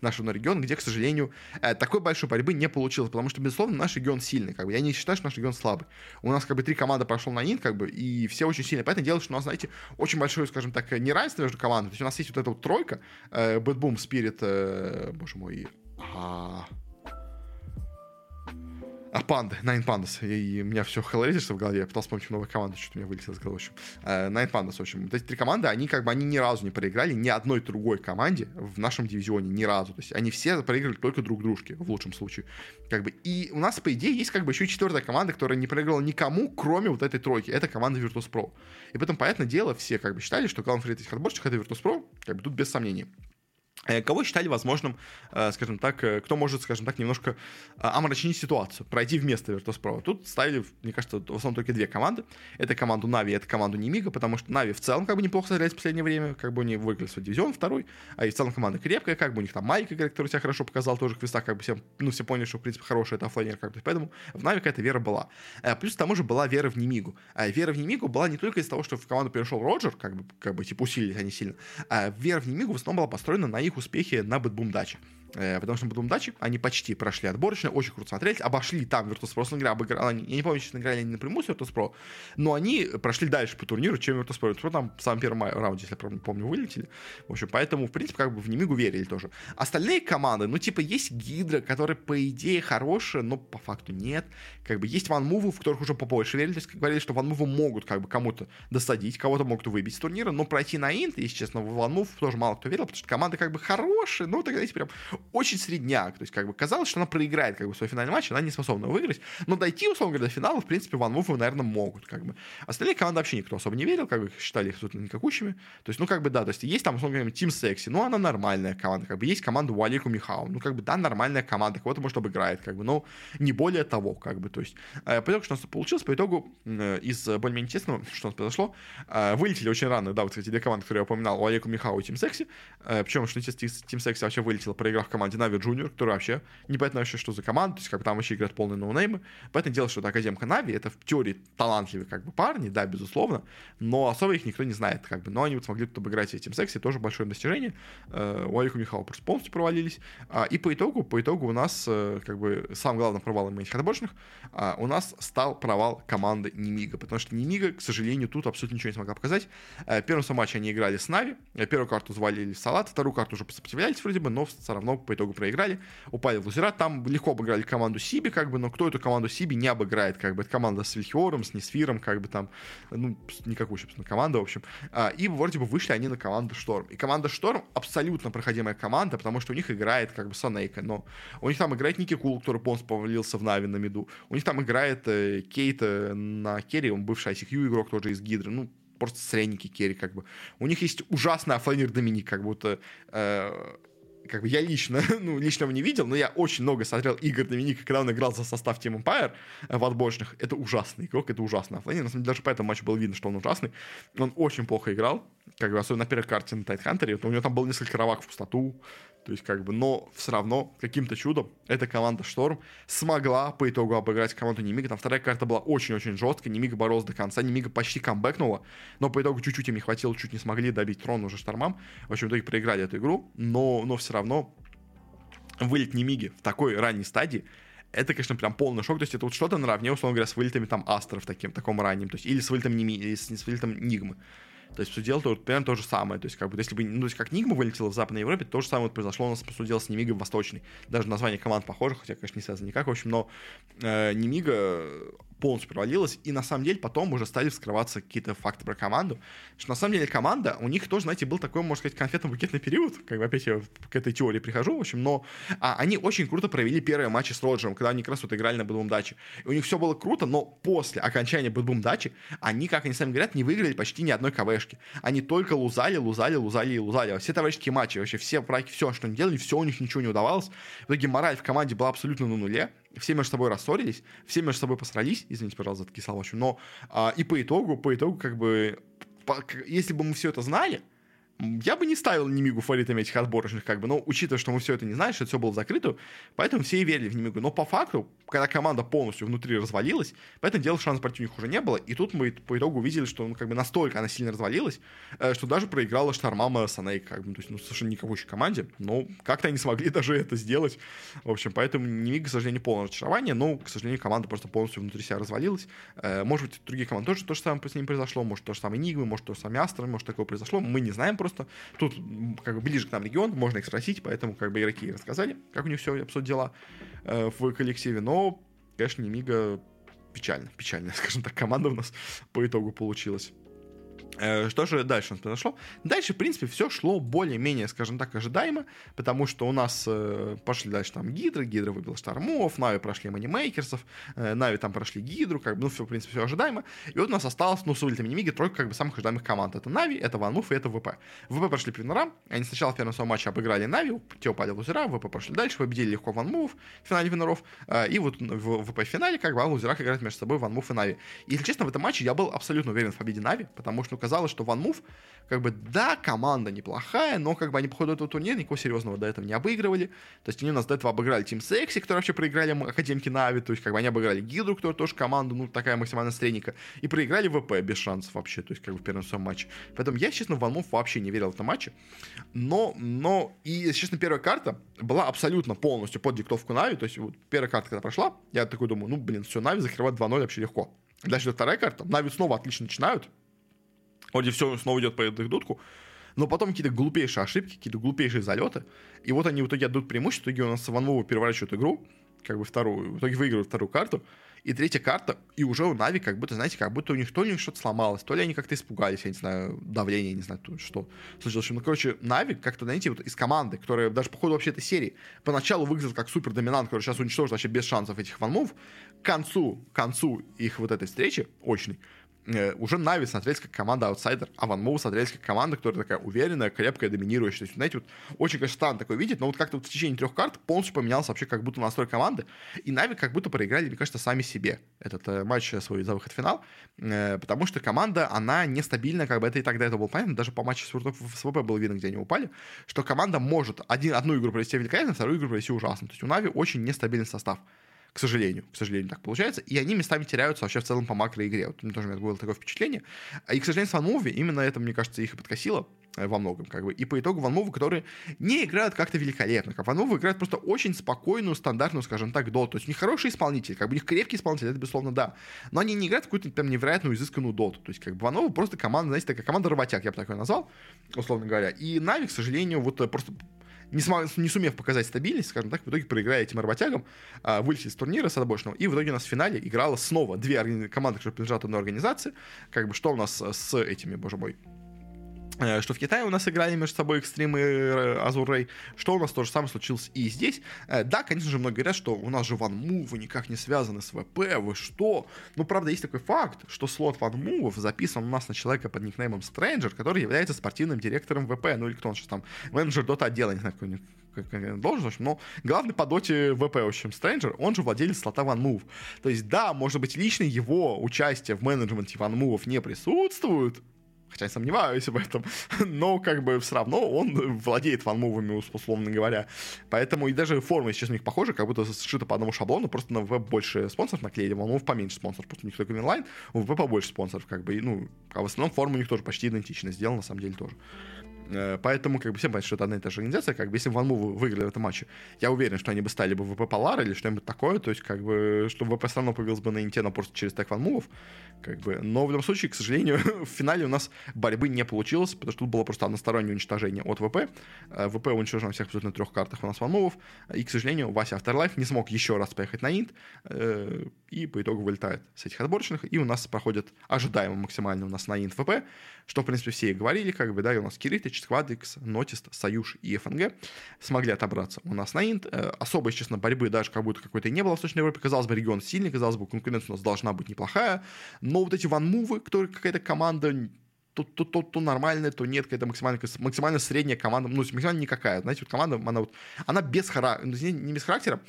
Наш регион, где, к сожалению, э, такой большой борьбы не получилось, потому что, безусловно, наш регион сильный. Как бы. Я не считаю, что наш регион слабый. У нас как бы три команды прошел на НИН, как бы, и все очень сильные. Поэтому дело, что у нас, знаете, очень большое, скажем так, неравенство между командами. То есть у нас есть вот эта вот тройка, Boom, Spirit, э, боже мой, а, панды, Nine Pandas. И, и у меня все Hellraiser в голове. Я пытался вспомнить новую команду, что-то у меня вылетело из головы. В общем, uh, Nine Pandas, в общем. Вот эти три команды, они как бы, они ни разу не проиграли ни одной другой команде в нашем дивизионе, ни разу. То есть они все проиграли только друг дружке, в лучшем случае. Как бы, и у нас, по идее, есть как бы еще четвертая команда, которая не проиграла никому, кроме вот этой тройки. Это команда Virtus.pro. И поэтому, понятное дело, все как бы считали, что главный фаворит этих отборщиков это Virtus.pro, как бы тут без сомнений. Э, кого считали возможным, э, скажем так, э, кто может, скажем так, немножко омрачить ситуацию, пройти вместо Virtus.pro. Тут ставили, мне кажется, в основном только две команды. Это команду Нави, это команду Немига, потому что Нави в целом как бы неплохо сыграли в последнее время, как бы они выиграли свой дивизион второй, а и в целом команда крепкая, как бы у них там Майк, который себя хорошо показал, тоже в Квестах, как бы все, ну, все поняли, что, в принципе, хороший это оффлейнер, как бы, поэтому в Нави какая-то вера была. Плюс к тому же была вера в Немигу. Вера в Немигу была не только из-за того, что в команду перешел Роджер, как бы, как бы, типа, усилились они сильно, а вера в Немигу в основном была построена на их успехе на BetBoom Даче. Э, потому что на BetBoom Даче они почти прошли отборочно, очень круто смотрелись, обошли там Virtus.pro, игра обыграли, я не помню, честно играли они напрямую с Virtus.pro, но они прошли дальше по турниру, чем Virtus.pro. Virtus.pro там в самом первом раунде, если я помню, вылетели. В общем, поэтому, в принципе, как бы в Немигу верили тоже. Остальные команды, ну, типа, есть Гидра, которые, по идее, хорошие, но по факту нет. Как бы есть ванмувы, в которых уже побольше верили, то есть говорили, что ванмувы могут как бы кому-то досадить, кого-то могут выбить с турнира, но пройти на инт, если честно, в One Move тоже мало кто верил, потому что команды как бы хорошие, ну, так, знаете, прям очень средняк. То есть, как бы казалось, что она проиграет как бы свой финальный матч, она не способна выиграть. Но дойти, условно говоря, до финала, в принципе, Ван Вуфы, наверное, могут. Как бы. Остальные команды вообще никто особо не верил, как бы считали их абсолютно никакущими. То есть, ну, как бы, да, то есть есть там, условно говоря, Тим Секси, ну, она нормальная команда. Как бы есть команда Уалику Михау. Ну, как бы, да, нормальная команда, кого-то, может, обыграет, как бы, но не более того, как бы, то есть. Э, по итогу, что у нас получилось, по итогу э, из более-менее честного, [laughs] что у нас произошло, э, вылетели очень рано, да, вот, кстати, две команды, которые я упоминал, Уалику Михау и Тим Секси. Причем, что, естественно, Тим Секси вообще вылетел, проиграв команде Нави Junior, который вообще непонятно вообще, что за команда, то есть как там вообще играют полные ноунеймы. Поэтому дело, что это Академка Нави, это в теории талантливые как бы парни, да, безусловно, но особо их никто не знает, как бы. Но они вот смогли тут обыграть этим сексе, тоже большое достижение. Э, у Алика Михайлова просто полностью провалились. А, и по итогу, по итогу у нас э, как бы самым главным провалом этих отборочных а, у нас стал провал команды Немига, потому что Немига, к сожалению, тут абсолютно ничего не смогла показать. Э, первым матче они играли с Нави, первую карту завалили в салат, вторую карту уже посопротивлялись вроде бы, но все равно по итогу проиграли, упали в лузера, там легко обыграли команду Сиби, как бы, но кто эту команду Сиби не обыграет, как бы, это команда с Вильхиором, с Несфиром, как бы там, ну, никакую, собственно, команду, в общем, а, и вроде бы вышли они на команду Шторм, и команда Шторм абсолютно проходимая команда, потому что у них играет, как бы, Санейка, но у них там играет Ники Кул, который полностью повалился в Нави на миду, у них там играет э, Кейт э, на керри, он бывший ICQ игрок тоже из Гидры, ну, просто средники керри, как бы. У них есть ужасный оффлейнер Доминик, как будто э, как бы я лично, [laughs] ну, лично его не видел, но я очень много смотрел игр Доминика, когда он играл за состав Team Empire э, в отборочных. Это ужасный игрок, это ужасный оффлейнер. На самом деле, даже по этому матчу было видно, что он ужасный. Он очень плохо играл, как бы, особенно на первой карте на Тайдхантере. У него там было несколько равок в пустоту, то есть, как бы, но все равно каким-то чудом эта команда Шторм смогла по итогу обыграть команду Немига. Там вторая карта была очень-очень жесткая. Немига боролся до конца. Немига почти камбэкнула, но по итогу чуть-чуть им не хватило, чуть не смогли добить трон уже Штормам. В общем, в итоге проиграли эту игру, но, но все равно вылет Немиги в такой ранней стадии это, конечно, прям полный шок. То есть это вот что-то наравне, условно говоря, с вылетами там Астров таким, таком ранним. То есть или с вылетом, Неми, или с, с вылетом Нигмы. То есть, все дело то, примерно то же самое. То есть, как бы, если бы, ну, то есть, как Нигма вылетела в Западной Европе, то же самое вот произошло у нас, по сути дела, с Немигой в Восточной. Даже название команд похоже, хотя, конечно, не связано никак, в общем, но э, Немига полностью провалилась, и на самом деле потом уже стали вскрываться какие-то факты про команду, что на самом деле команда, у них тоже, знаете, был такой, можно сказать, конфетно-букетный период, как бы опять я к этой теории прихожу, в общем, но а, они очень круто провели первые матчи с Роджером, когда они как раз вот играли на Бэдбум Даче. И у них все было круто, но после окончания Бэдбум Дачи они, как они сами говорят, не выиграли почти ни одной КВшки. Они только лузали, лузали, лузали и лузали. Все товарищеские матчи, вообще все браки, все, что они делали, все у них ничего не удавалось. В итоге мораль в команде была абсолютно на нуле все между собой рассорились, все между собой посрались, извините, пожалуйста, за такие слова, но а, и по итогу, по итогу, как бы, по, если бы мы все это знали, я бы не ставил Немигу фаворитами этих отборочных, как бы, но учитывая, что мы все это не знаем, что это все было закрыто, поэтому все и верили в Немигу. Но по факту, когда команда полностью внутри развалилась, поэтому дело шанс против них уже не было, и тут мы по итогу увидели, что ну, как бы настолько она сильно развалилась, э, что даже проиграла Штормама Саней, как бы, то есть, ну, совершенно никакой команде, но как-то они смогли [laughs] даже это сделать. В общем, поэтому Немига, к сожалению, полное разочарование, но, к сожалению, команда просто полностью внутри себя развалилась. Э, может быть, другие команды тоже то же самое с ним произошло, может, то же самое Нигмы, может, то же самое Астра, может, такое произошло, мы не знаем просто, просто. Тут как бы ближе к нам регион, можно их спросить, поэтому как бы игроки рассказали, как у них все обсудят дела э, в коллективе. Но, конечно, Немига печально, печальная, [laughs] скажем так, команда у нас по итогу получилась. Э, что же дальше у нас произошло? Дальше, в принципе, все шло более-менее, скажем так, ожидаемо, потому что у нас э, пошли дальше там Гидры, Гидра выбил Штормов, Нави прошли Манимейкерсов, э, Нави там прошли Гидру, как бы, ну, все, в принципе, все ожидаемо. И вот у нас осталось, ну, с вылетом Немиги тройка, как бы, самых ожидаемых команд. Это Нави, это One Move и это ВП. ВП прошли по винерам, они сначала в первом своем матче обыграли Нави, те упали в лузера, ВП прошли дальше, победили легко One Move в финале винеров, э, и вот в ВП в финале, как бы, в лузерах играют между собой One Move и Нави. И, если честно, в этом матче я был абсолютно уверен в победе Нави, потому что, ну, казалось, что One Move как бы, да, команда неплохая, но как бы они по ходу этого турнира никакого серьезного до этого не обыгрывали. То есть они у нас до этого обыграли Team Sexy, которые вообще проиграли Академки Нави, то есть как бы они обыграли Гидру, которая тоже команда, ну, такая максимально средненькая, и проиграли ВП без шансов вообще, то есть как бы в первом своем матче. Поэтому я, честно, в Ванмов вообще не верил в этом матче. Но, но, и, честно, первая карта была абсолютно полностью под диктовку Нави, то есть вот первая карта, когда прошла, я такой думаю, ну, блин, все, Нави закрывать 2-0 вообще легко. Дальше вторая карта, Нави снова отлично начинают, Вроде все снова идет по их дудку, но потом какие-то глупейшие ошибки, какие-то глупейшие залеты. И вот они в итоге отдают преимущество, в итоге у нас Ванвову переворачивают игру, как бы вторую, в итоге выигрывают вторую карту, и третья карта, и уже у Нави как будто, знаете, как будто у них то ли что-то сломалось, то ли они как-то испугались, я не знаю, давление, не знаю, что случилось. Ну, короче, Нави как-то, знаете, вот из команды, которая даже по ходу вообще этой серии поначалу выглядит как супер доминант, который сейчас уничтожит вообще без шансов этих ванмов, к концу, к концу их вот этой встречи э, уже Нави смотрелись как команда аутсайдер, а Ван Моу смотрелись как команда, которая такая уверенная, крепкая, доминирующая. То есть, знаете, вот очень, конечно, странно такое видеть, но вот как-то вот в течение трех карт полностью поменялся вообще как будто настрой команды, и Нави как будто проиграли, мне кажется, сами себе этот э, матч свой за выход в финал, э, потому что команда, она нестабильна, как бы это и тогда это было понятно, даже по матчу с ВП было видно, где они упали, что команда может один, одну игру провести великолепно, вторую игру провести ужасно. То есть у Нави очень нестабильный состав к сожалению. К сожалению, так получается. И они местами теряются вообще в целом по макроигре. Вот мне тоже у меня было такое впечатление. И, к сожалению, с Ванмуви именно это, мне кажется, их и подкосило э, во многом, как бы. И по итогу Ванмувы, которые не играют как-то великолепно. Как Ванмувы играют просто очень спокойную, стандартную, скажем так, доту. То есть у них хороший исполнитель, как бы у них крепкий исполнитель, это безусловно да. Но они не играют какую-то там невероятную, изысканную доту. То есть как бы Ванмувы просто команда, знаете, такая команда работяг, я бы такое назвал, условно говоря. И Нави, к сожалению, вот э, просто не, см- не сумев показать стабильность, скажем так, в итоге проиграя этим работягам, а, вылетели из турнира с отборочного, и в итоге у нас в финале играла снова две команды, которые принадлежат одной организации, как бы что у нас с этими, боже мой, Э, что в Китае у нас играли между собой экстримы Азур Рэй, что у нас то же самое случилось и здесь. Э, да, конечно же, многие говорят, что у нас же ванмувы никак не связаны с ВП, вы что? Ну, правда, есть такой факт, что слот ванмувов записан у нас на человека под никнеймом Stranger, который является спортивным директором ВП, ну или кто он сейчас там, менеджер дота отдела, не знаю, какой как должен, в общем, но главный по доте ВП, в общем, Стрэнджер, он же владелец слота OneMove. То есть, да, может быть, лично его участие в менеджменте OneMove не присутствует, хотя я сомневаюсь в этом, [laughs] но как бы все равно он владеет ванмувами, условно говоря. Поэтому и даже если честно, у них похожа, как будто сшита по одному шаблону, просто на веб больше спонсоров наклеили, ванмув поменьше спонсоров, просто у них только инлайн, у ВП побольше спонсоров, как бы, и, ну, а в основном форма у них тоже почти идентична, сделана на самом деле тоже. Э, поэтому, как бы, всем понятно, что это одна и та же организация. Как бы, если бы Ванму выиграли в этом матче, я уверен, что они бы стали бы ВП Полар или что-нибудь такое. То есть, как бы, что ВП все равно появился бы на Инте, но просто через так Ванмувов. Как бы. Но в любом случае, к сожалению, [laughs] в финале у нас борьбы не получилось, потому что тут было просто одностороннее уничтожение от ВП. Э, ВП уничтожил на всех абсолютно трех картах у нас Ванмувов. И, к сожалению, Вася Afterlife не смог еще раз поехать на Инт. Э, и по итогу вылетает с этих отборочных. И у нас проходит ожидаемо максимально у нас на Инт ВП, что, в принципе, все и говорили, как бы, да, и у нас Киритыч, Сквадикс, Нотист, Союз и ФНГ смогли отобраться у нас на Инт. Э, особо, честно, борьбы даже как будто какой-то не было в Восточной Европе. Казалось бы, регион сильный, казалось бы, конкуренция у нас должна быть неплохая. Но вот эти ванмувы, которые какая-то команда то, то, то, то нормальная, то нет, какая-то максимально, максимально средняя команда, ну, максимально никакая. Знаете, вот команда, она вот, она без характера, не, не без характера,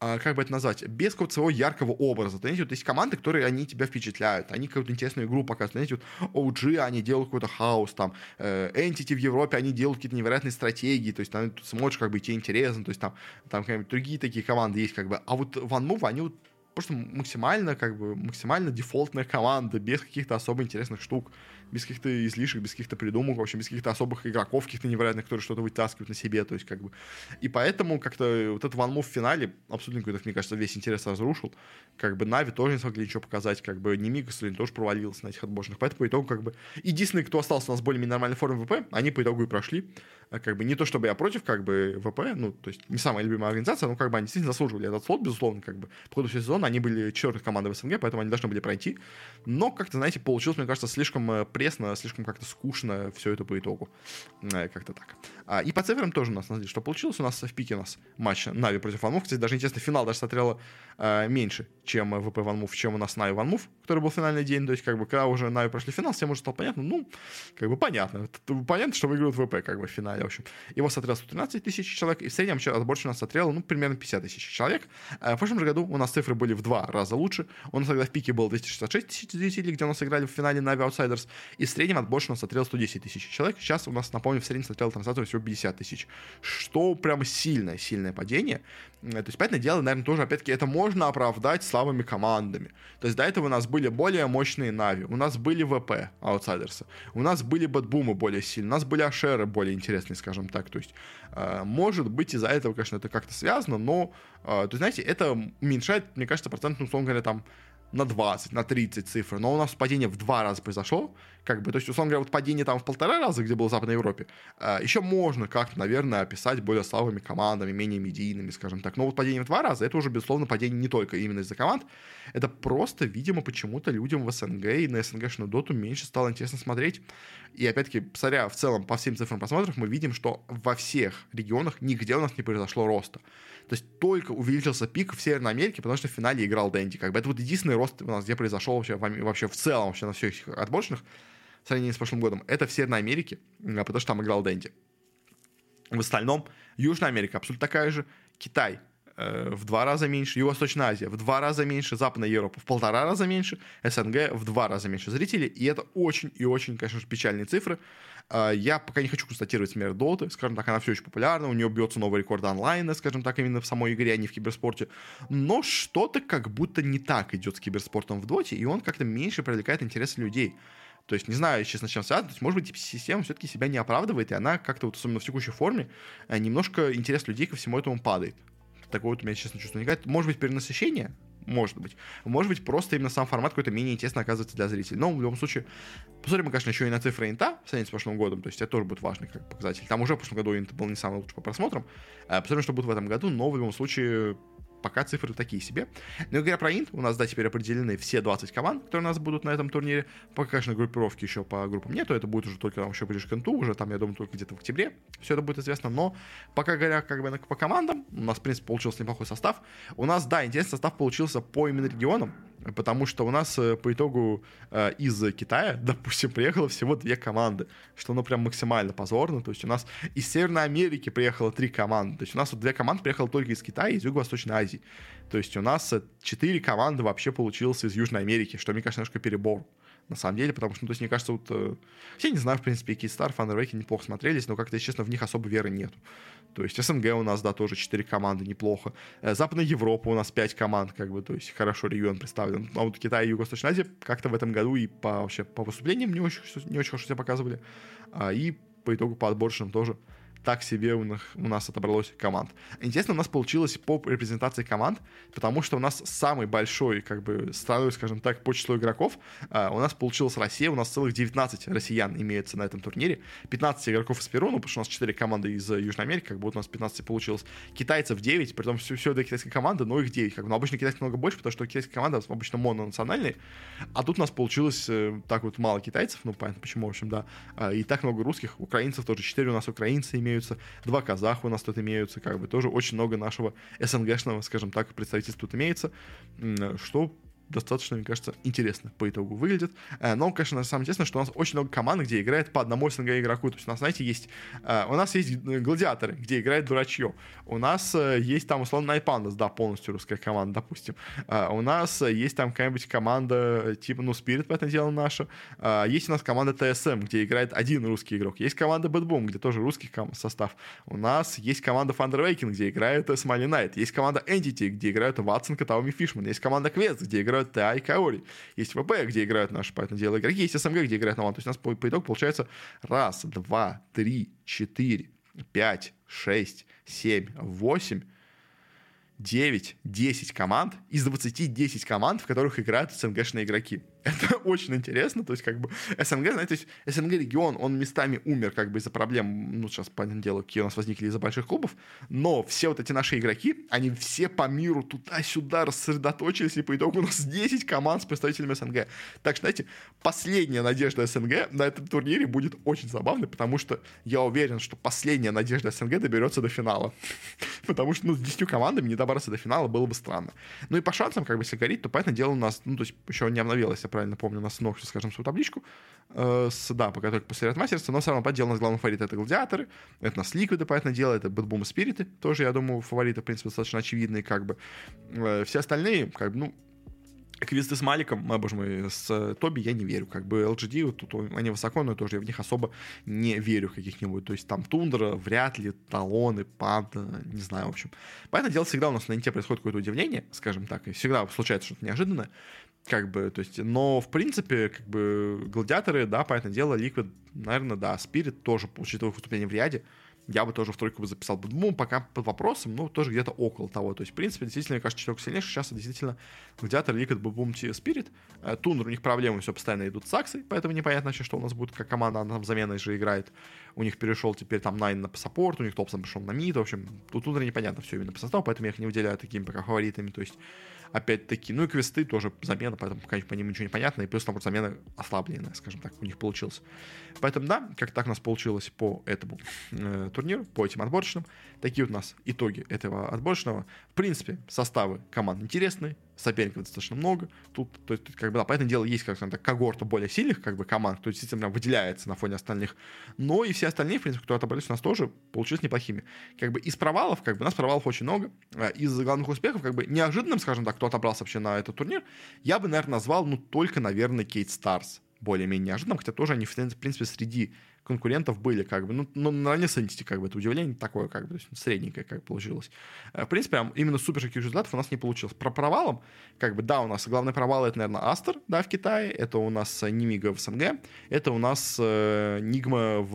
а, как бы это назвать, без какого-то своего яркого образа. Знаете, вот есть команды, которые они тебя впечатляют, они какую-то интересную игру показывают. Знаете, вот OG, они делают какой-то хаос, там, э, Entity в Европе, они делают какие-то невероятные стратегии, то есть там ты смотришь, как бы тебе интересно, то есть там, там другие такие команды есть, как бы. А вот OneMove, они вот просто максимально, как бы, максимально дефолтная команда, без каких-то особо интересных штук без каких-то излишек, без каких-то придумок, в общем, без каких-то особых игроков, каких-то невероятных, которые что-то вытаскивают на себе, то есть как бы. И поэтому как-то вот этот ванмов в финале абсолютно какой-то, мне кажется, весь интерес разрушил. Как бы Нави тоже не смогли ничего показать, как бы Немик тоже провалился на этих отборочных. Поэтому по итогу как бы единственный, кто остался у нас более-менее нормальной форме ВП, они по итогу и прошли. А как бы не то, чтобы я против, как бы ВП, ну, то есть не самая любимая организация, но как бы они действительно заслуживали этот слот, безусловно, как бы по ходу сезона они были четвертой командой в СНГ, поэтому они должны были пройти. Но как-то, знаете, получилось, мне кажется, слишком э, пресно, слишком как-то скучно все это по итогу. Э, как-то так. А, и по цифрам тоже у нас, смотрите, что получилось. У нас в пике у нас матч Нави против Ванмув. Кстати, даже интересно, финал даже смотрела э, меньше, чем ВП One Move, чем у нас Нави One Move, который был финальный день. То есть, как бы, когда уже Нави прошли финал, всем уже стало понятно. Ну, как бы понятно. Понятно, что выиграют ВП, как бы, в финале, в общем. Его смотрел 113 тысяч человек, и в среднем отборщик у нас смотрел, ну, примерно 50 тысяч человек. Э, в прошлом же году у нас цифры были в два раза лучше. У нас тогда в пике было 266 тысяч зрителей, где у нас играли в финале Нави Outsiders, и в среднем отборщик у нас смотрел 110 тысяч человек. Сейчас у нас, напомню, в среднем смотрел трансляцию всего 50 тысяч что прям сильное-сильное падение. Э, то есть, понятное дело, наверное, тоже, опять-таки, это можно оправдать слабыми командами. То есть, до этого у нас были более мощные Нави, у нас были ВП, аутсайдерсы, у нас были Бэтбумы более сильные, у нас были Ашеры более интересные, скажем так. То есть, э, может быть, из-за этого, конечно, это как-то связано, но, э, то есть, знаете, это уменьшает, мне кажется, процент, ну, условно говоря, там, на 20, на 30 цифр, но у нас падение в два раза произошло, как бы, то есть, условно говоря, вот падение там в полтора раза, где было в Западной Европе, э, еще можно как-то, наверное, описать более слабыми командами, менее медийными, скажем так, но вот падение в два раза, это уже, безусловно, падение не только именно из-за команд, это просто, видимо, почему-то людям в СНГ и на СНГшную доту меньше стало интересно смотреть, и, опять-таки, смотря в целом по всем цифрам просмотров, мы видим, что во всех регионах нигде у нас не произошло роста. То есть только увеличился пик в Северной Америке, потому что в финале играл Дэнди. Как бы это вот единственный рост у нас где произошел вообще, вообще в целом вообще на всех отборочных в сравнении с прошлым годом, это в Северной Америке, потому что там играл Дэнди. В остальном Южная Америка абсолютно такая же, Китай э, в два раза меньше, Юго-Восточная Азия в два раза меньше, Западная Европа в полтора раза меньше, СНГ в два раза меньше зрителей, и это очень и очень, конечно же, печальные цифры. Э, я пока не хочу констатировать смерть Доты, скажем так, она все еще популярна, у нее бьется новый рекорд онлайна, скажем так, именно в самой игре, а не в киберспорте, но что-то как будто не так идет с киберспортом в Доте, и он как-то меньше привлекает интересы людей. То есть не знаю, честно, чем связано. То есть, может быть, система все-таки себя не оправдывает, и она как-то вот, особенно в текущей форме, э, немножко интерес людей ко всему этому падает. Такое вот у меня, честно, чувство возникает. Может быть, перенасыщение? Может быть. Может быть, просто именно сам формат какой-то менее интересно оказывается для зрителей. Но в любом случае, посмотрим мы, конечно, еще и на цифры инта в сравнении с прошлым годом. То есть это тоже будет важный как показатель. Там уже в прошлом году инт был не самый лучший по просмотрам. Э, посмотрим, что будет в этом году. Но в любом случае, пока цифры такие себе. Но говоря про инт, у нас, да, теперь определены все 20 команд, которые у нас будут на этом турнире. Пока, конечно, группировки еще по группам нету, это будет уже только там еще ближе к инту, уже там, я думаю, только где-то в октябре все это будет известно. Но пока говоря как бы по командам, у нас, в принципе, получился неплохой состав. У нас, да, интересный состав получился по именно регионам потому что у нас э, по итогу э, из Китая, [laughs] допустим, приехало всего две команды, что ну прям максимально позорно, то есть у нас из Северной Америки приехало три команды, то есть у нас вот две команды приехало только из Китая и из Юго-Восточной Азии, то есть у нас э, четыре команды вообще получилось из Южной Америки, что мне кажется немножко перебор на самом деле, потому что, ну, то есть, мне кажется, вот, э, я не знаю, в принципе, Kitstar, Фанервеки неплохо смотрелись, но как-то, если честно, в них особо веры нет. То есть СНГ у нас, да, тоже 4 команды, неплохо. Э, Западная Европа у нас 5 команд, как бы, то есть хорошо регион представлен. А вот Китай и Юго-Восточная Азия как-то в этом году и по, вообще, по выступлениям не очень, не очень хорошо себя показывали. А, и по итогу по отборочным тоже так себе у нас, у нас отобралось команд. Интересно, у нас получилось по репрезентации команд, потому что у нас самый большой, как бы, страной, скажем так, по числу игроков, uh, у нас получилась Россия, у нас целых 19 россиян имеется на этом турнире, 15 игроков из Перу, ну, потому что у нас 4 команды из э, Южной Америки, как бы вот у нас 15 получилось, китайцев 9, при том все, все это китайские команды, но их 9, как бы, но обычно китайских много больше, потому что китайские команды обычно мононациональные, а тут у нас получилось э, так вот мало китайцев, ну, понятно почему, в общем, да, uh, и так много русских, украинцев тоже 4 у нас украинцы имеют, имеются, два казаха у нас тут имеются, как бы тоже очень много нашего СНГшного, скажем так, представительства тут имеется, что достаточно, мне кажется, интересно по итогу выглядит. Э, но, конечно, самом деле, что у нас очень много команд, где играет по одному СНГ игроку. То есть у нас, знаете, есть... Э, у нас есть гладиаторы, где играет дурачье. У нас э, есть там, условно, Pandas, да, полностью русская команда, допустим. У нас есть там какая-нибудь команда, типа, ну, Spirit, по этому делу наша. Есть у нас команда TSM, где играет один русский игрок. Есть команда Bad где тоже русский состав. У нас есть команда Thunder где играет Smiley Knight. Есть команда Entity, где играют Ватсон, Катауми Фишман. Есть команда Quest, где играют играют ТА и Каори. Есть ВП, где играют наши, поэтому дело игроки. Есть СМГ, где играют Наван. То есть у нас по, по итогу получается раз, два, три, четыре, пять, шесть, семь, восемь, 9, 10 команд, из 20 10 команд, в которых играют СНГшные игроки. Это [laughs] очень интересно, то есть как бы СНГ, знаете, то есть СНГ регион, он местами умер как бы из-за проблем, ну сейчас, понятное дело, какие у нас возникли из-за больших клубов, но все вот эти наши игроки, они все по миру туда-сюда рассредоточились, и по итогу у нас 10 команд с представителями СНГ. Так что, знаете, последняя надежда СНГ на этом турнире будет очень забавной, потому что я уверен, что последняя надежда СНГ доберется до финала. [laughs] Потому что, ну, с 10 командами не добраться до финала было бы странно. Ну и по шансам, как бы, если говорить, то, понятное дело, у нас, ну, то есть еще не обновилась правильно помню, нас ног, скажем, свою табличку, э, с, да, пока только после Riyadh Masters, но все равно поддел у нас главный фаворит это гладиаторы, это нас ликвиды, понятное дело, это BetBoom и спириты, тоже, я думаю, фавориты, в принципе, достаточно очевидные, как бы. Э, все остальные, как бы, ну, Квесты с Маликом, а, боже мой, с Тоби я не верю. Как бы LGD, вот тут они высоко, но тоже я в них особо не верю каких-нибудь. То есть там Тундра, вряд ли, Талоны, Панда, не знаю, в общем. Понятное дело всегда у нас на Инте происходит какое-то удивление, скажем так, и всегда случается что-то неожиданное. Как бы, то есть, но, в принципе, как бы, гладиаторы, да, понятное дело, Liquid, наверное, да, Spirit тоже, учитывая выступление в Рияде, я бы тоже в тройку бы записал. BetBoom пока под вопросом, но тоже где-то около того. То есть, в принципе, действительно, мне кажется, четверка сильнейших. Сейчас действительно Гладиатор, Liquid, BetBoom, Spirit. Э, Тунер, у них проблемы все постоянно идут с Саксой, поэтому непонятно вообще, что у нас будет, как команда, она там заменой же играет. У них перешел теперь там Nine на саппорт, у них Topson пришел на мид, в общем, тут Тунер непонятно все именно по составу, поэтому я их не выделяю такими пока фаворитами. То есть, опять-таки, ну и квесты тоже замена, поэтому пока по ним ничего не понятно, и плюс набор замена ослабленная, скажем так, у них получился. Поэтому да, как так у нас получилось по этому э, турниру, по этим отборочным. Такие вот у нас итоги этого отборочного. В принципе, составы команд интересные, соперников достаточно много. Тут, то есть, как бы, да, понятное дело, есть, как так, когорта более сильных, как бы, команд, кто действительно прям выделяется на фоне остальных. Но и все остальные, в принципе, кто отобрались у нас тоже, получились неплохими. Как бы из провалов, как бы, у нас провалов очень много. А из главных успехов, как бы, неожиданным, скажем так, кто отобрался вообще на этот турнир, я бы, наверное, назвал, ну, только, наверное, Кейт Старс более-менее неожиданным, хотя тоже они, в принципе, среди конкурентов были, как бы, ну, ну наравне с Entity, как бы, это удивление такое, как бы, то есть средненькое, как получилось. Э, в принципе, именно супер каких результатов у нас не получилось. Про провалом, как бы, да, у нас главный провал это, наверное, Астер, да, в Китае, это у нас Нимига в СНГ, это у нас э, Нигма в,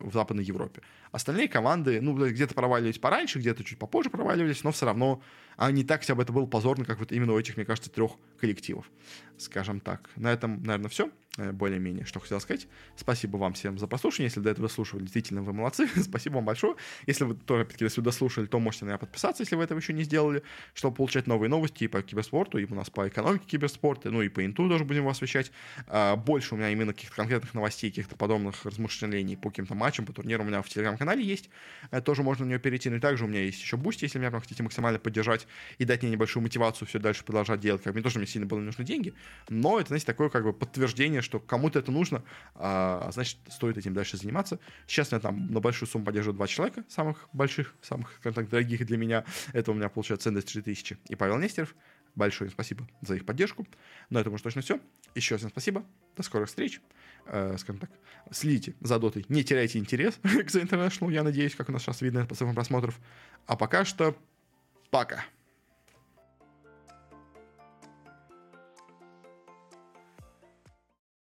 в Западной Европе. Остальные команды, ну, где-то проваливались пораньше, где-то чуть попозже проваливались, но все равно а не так, хотя бы это было позорно, как вот именно у этих, мне кажется, трех коллективов. Скажем так. На этом, наверное, все. Э, более-менее, что хотел сказать. Спасибо вам всем за прослушивание. Если до этого слушали, действительно, вы молодцы. [laughs] Спасибо вам большое. Если вы тоже, опять-таки, если дослушали, то можете на меня подписаться, если вы этого еще не сделали, чтобы получать новые новости и по киберспорту, и у нас по экономике киберспорта, ну и по инту тоже будем вас освещать. А, больше у меня именно каких-то конкретных новостей, каких-то подобных размышлений по каким-то матчам, по турнирам у меня в телеграм-канале есть. Э, тоже можно на нее перейти. Ну и также у меня есть еще Boosty, если меня прям хотите максимально поддержать и дать мне небольшую мотивацию все дальше продолжать делать. Как бы не то, что мне сильно было нужны деньги, но это, знаете, такое как бы подтверждение, что кому-то это нужно, а, значит, стоит этим дальше заниматься. Сейчас меня там на большую сумму поддерживают два человека, самых больших, самых, скажем так, дорогих для меня. Это у меня получается Цендес 3000 и Павел Нестеров. Большое им спасибо за их поддержку. На этом уж точно все. Еще раз всем спасибо. До скорых встреч. Э, скажем так, следите за дотой. Не теряйте интерес [laughs] к The International, я надеюсь, как у нас сейчас видно по цифрам просмотров. А пока что пока.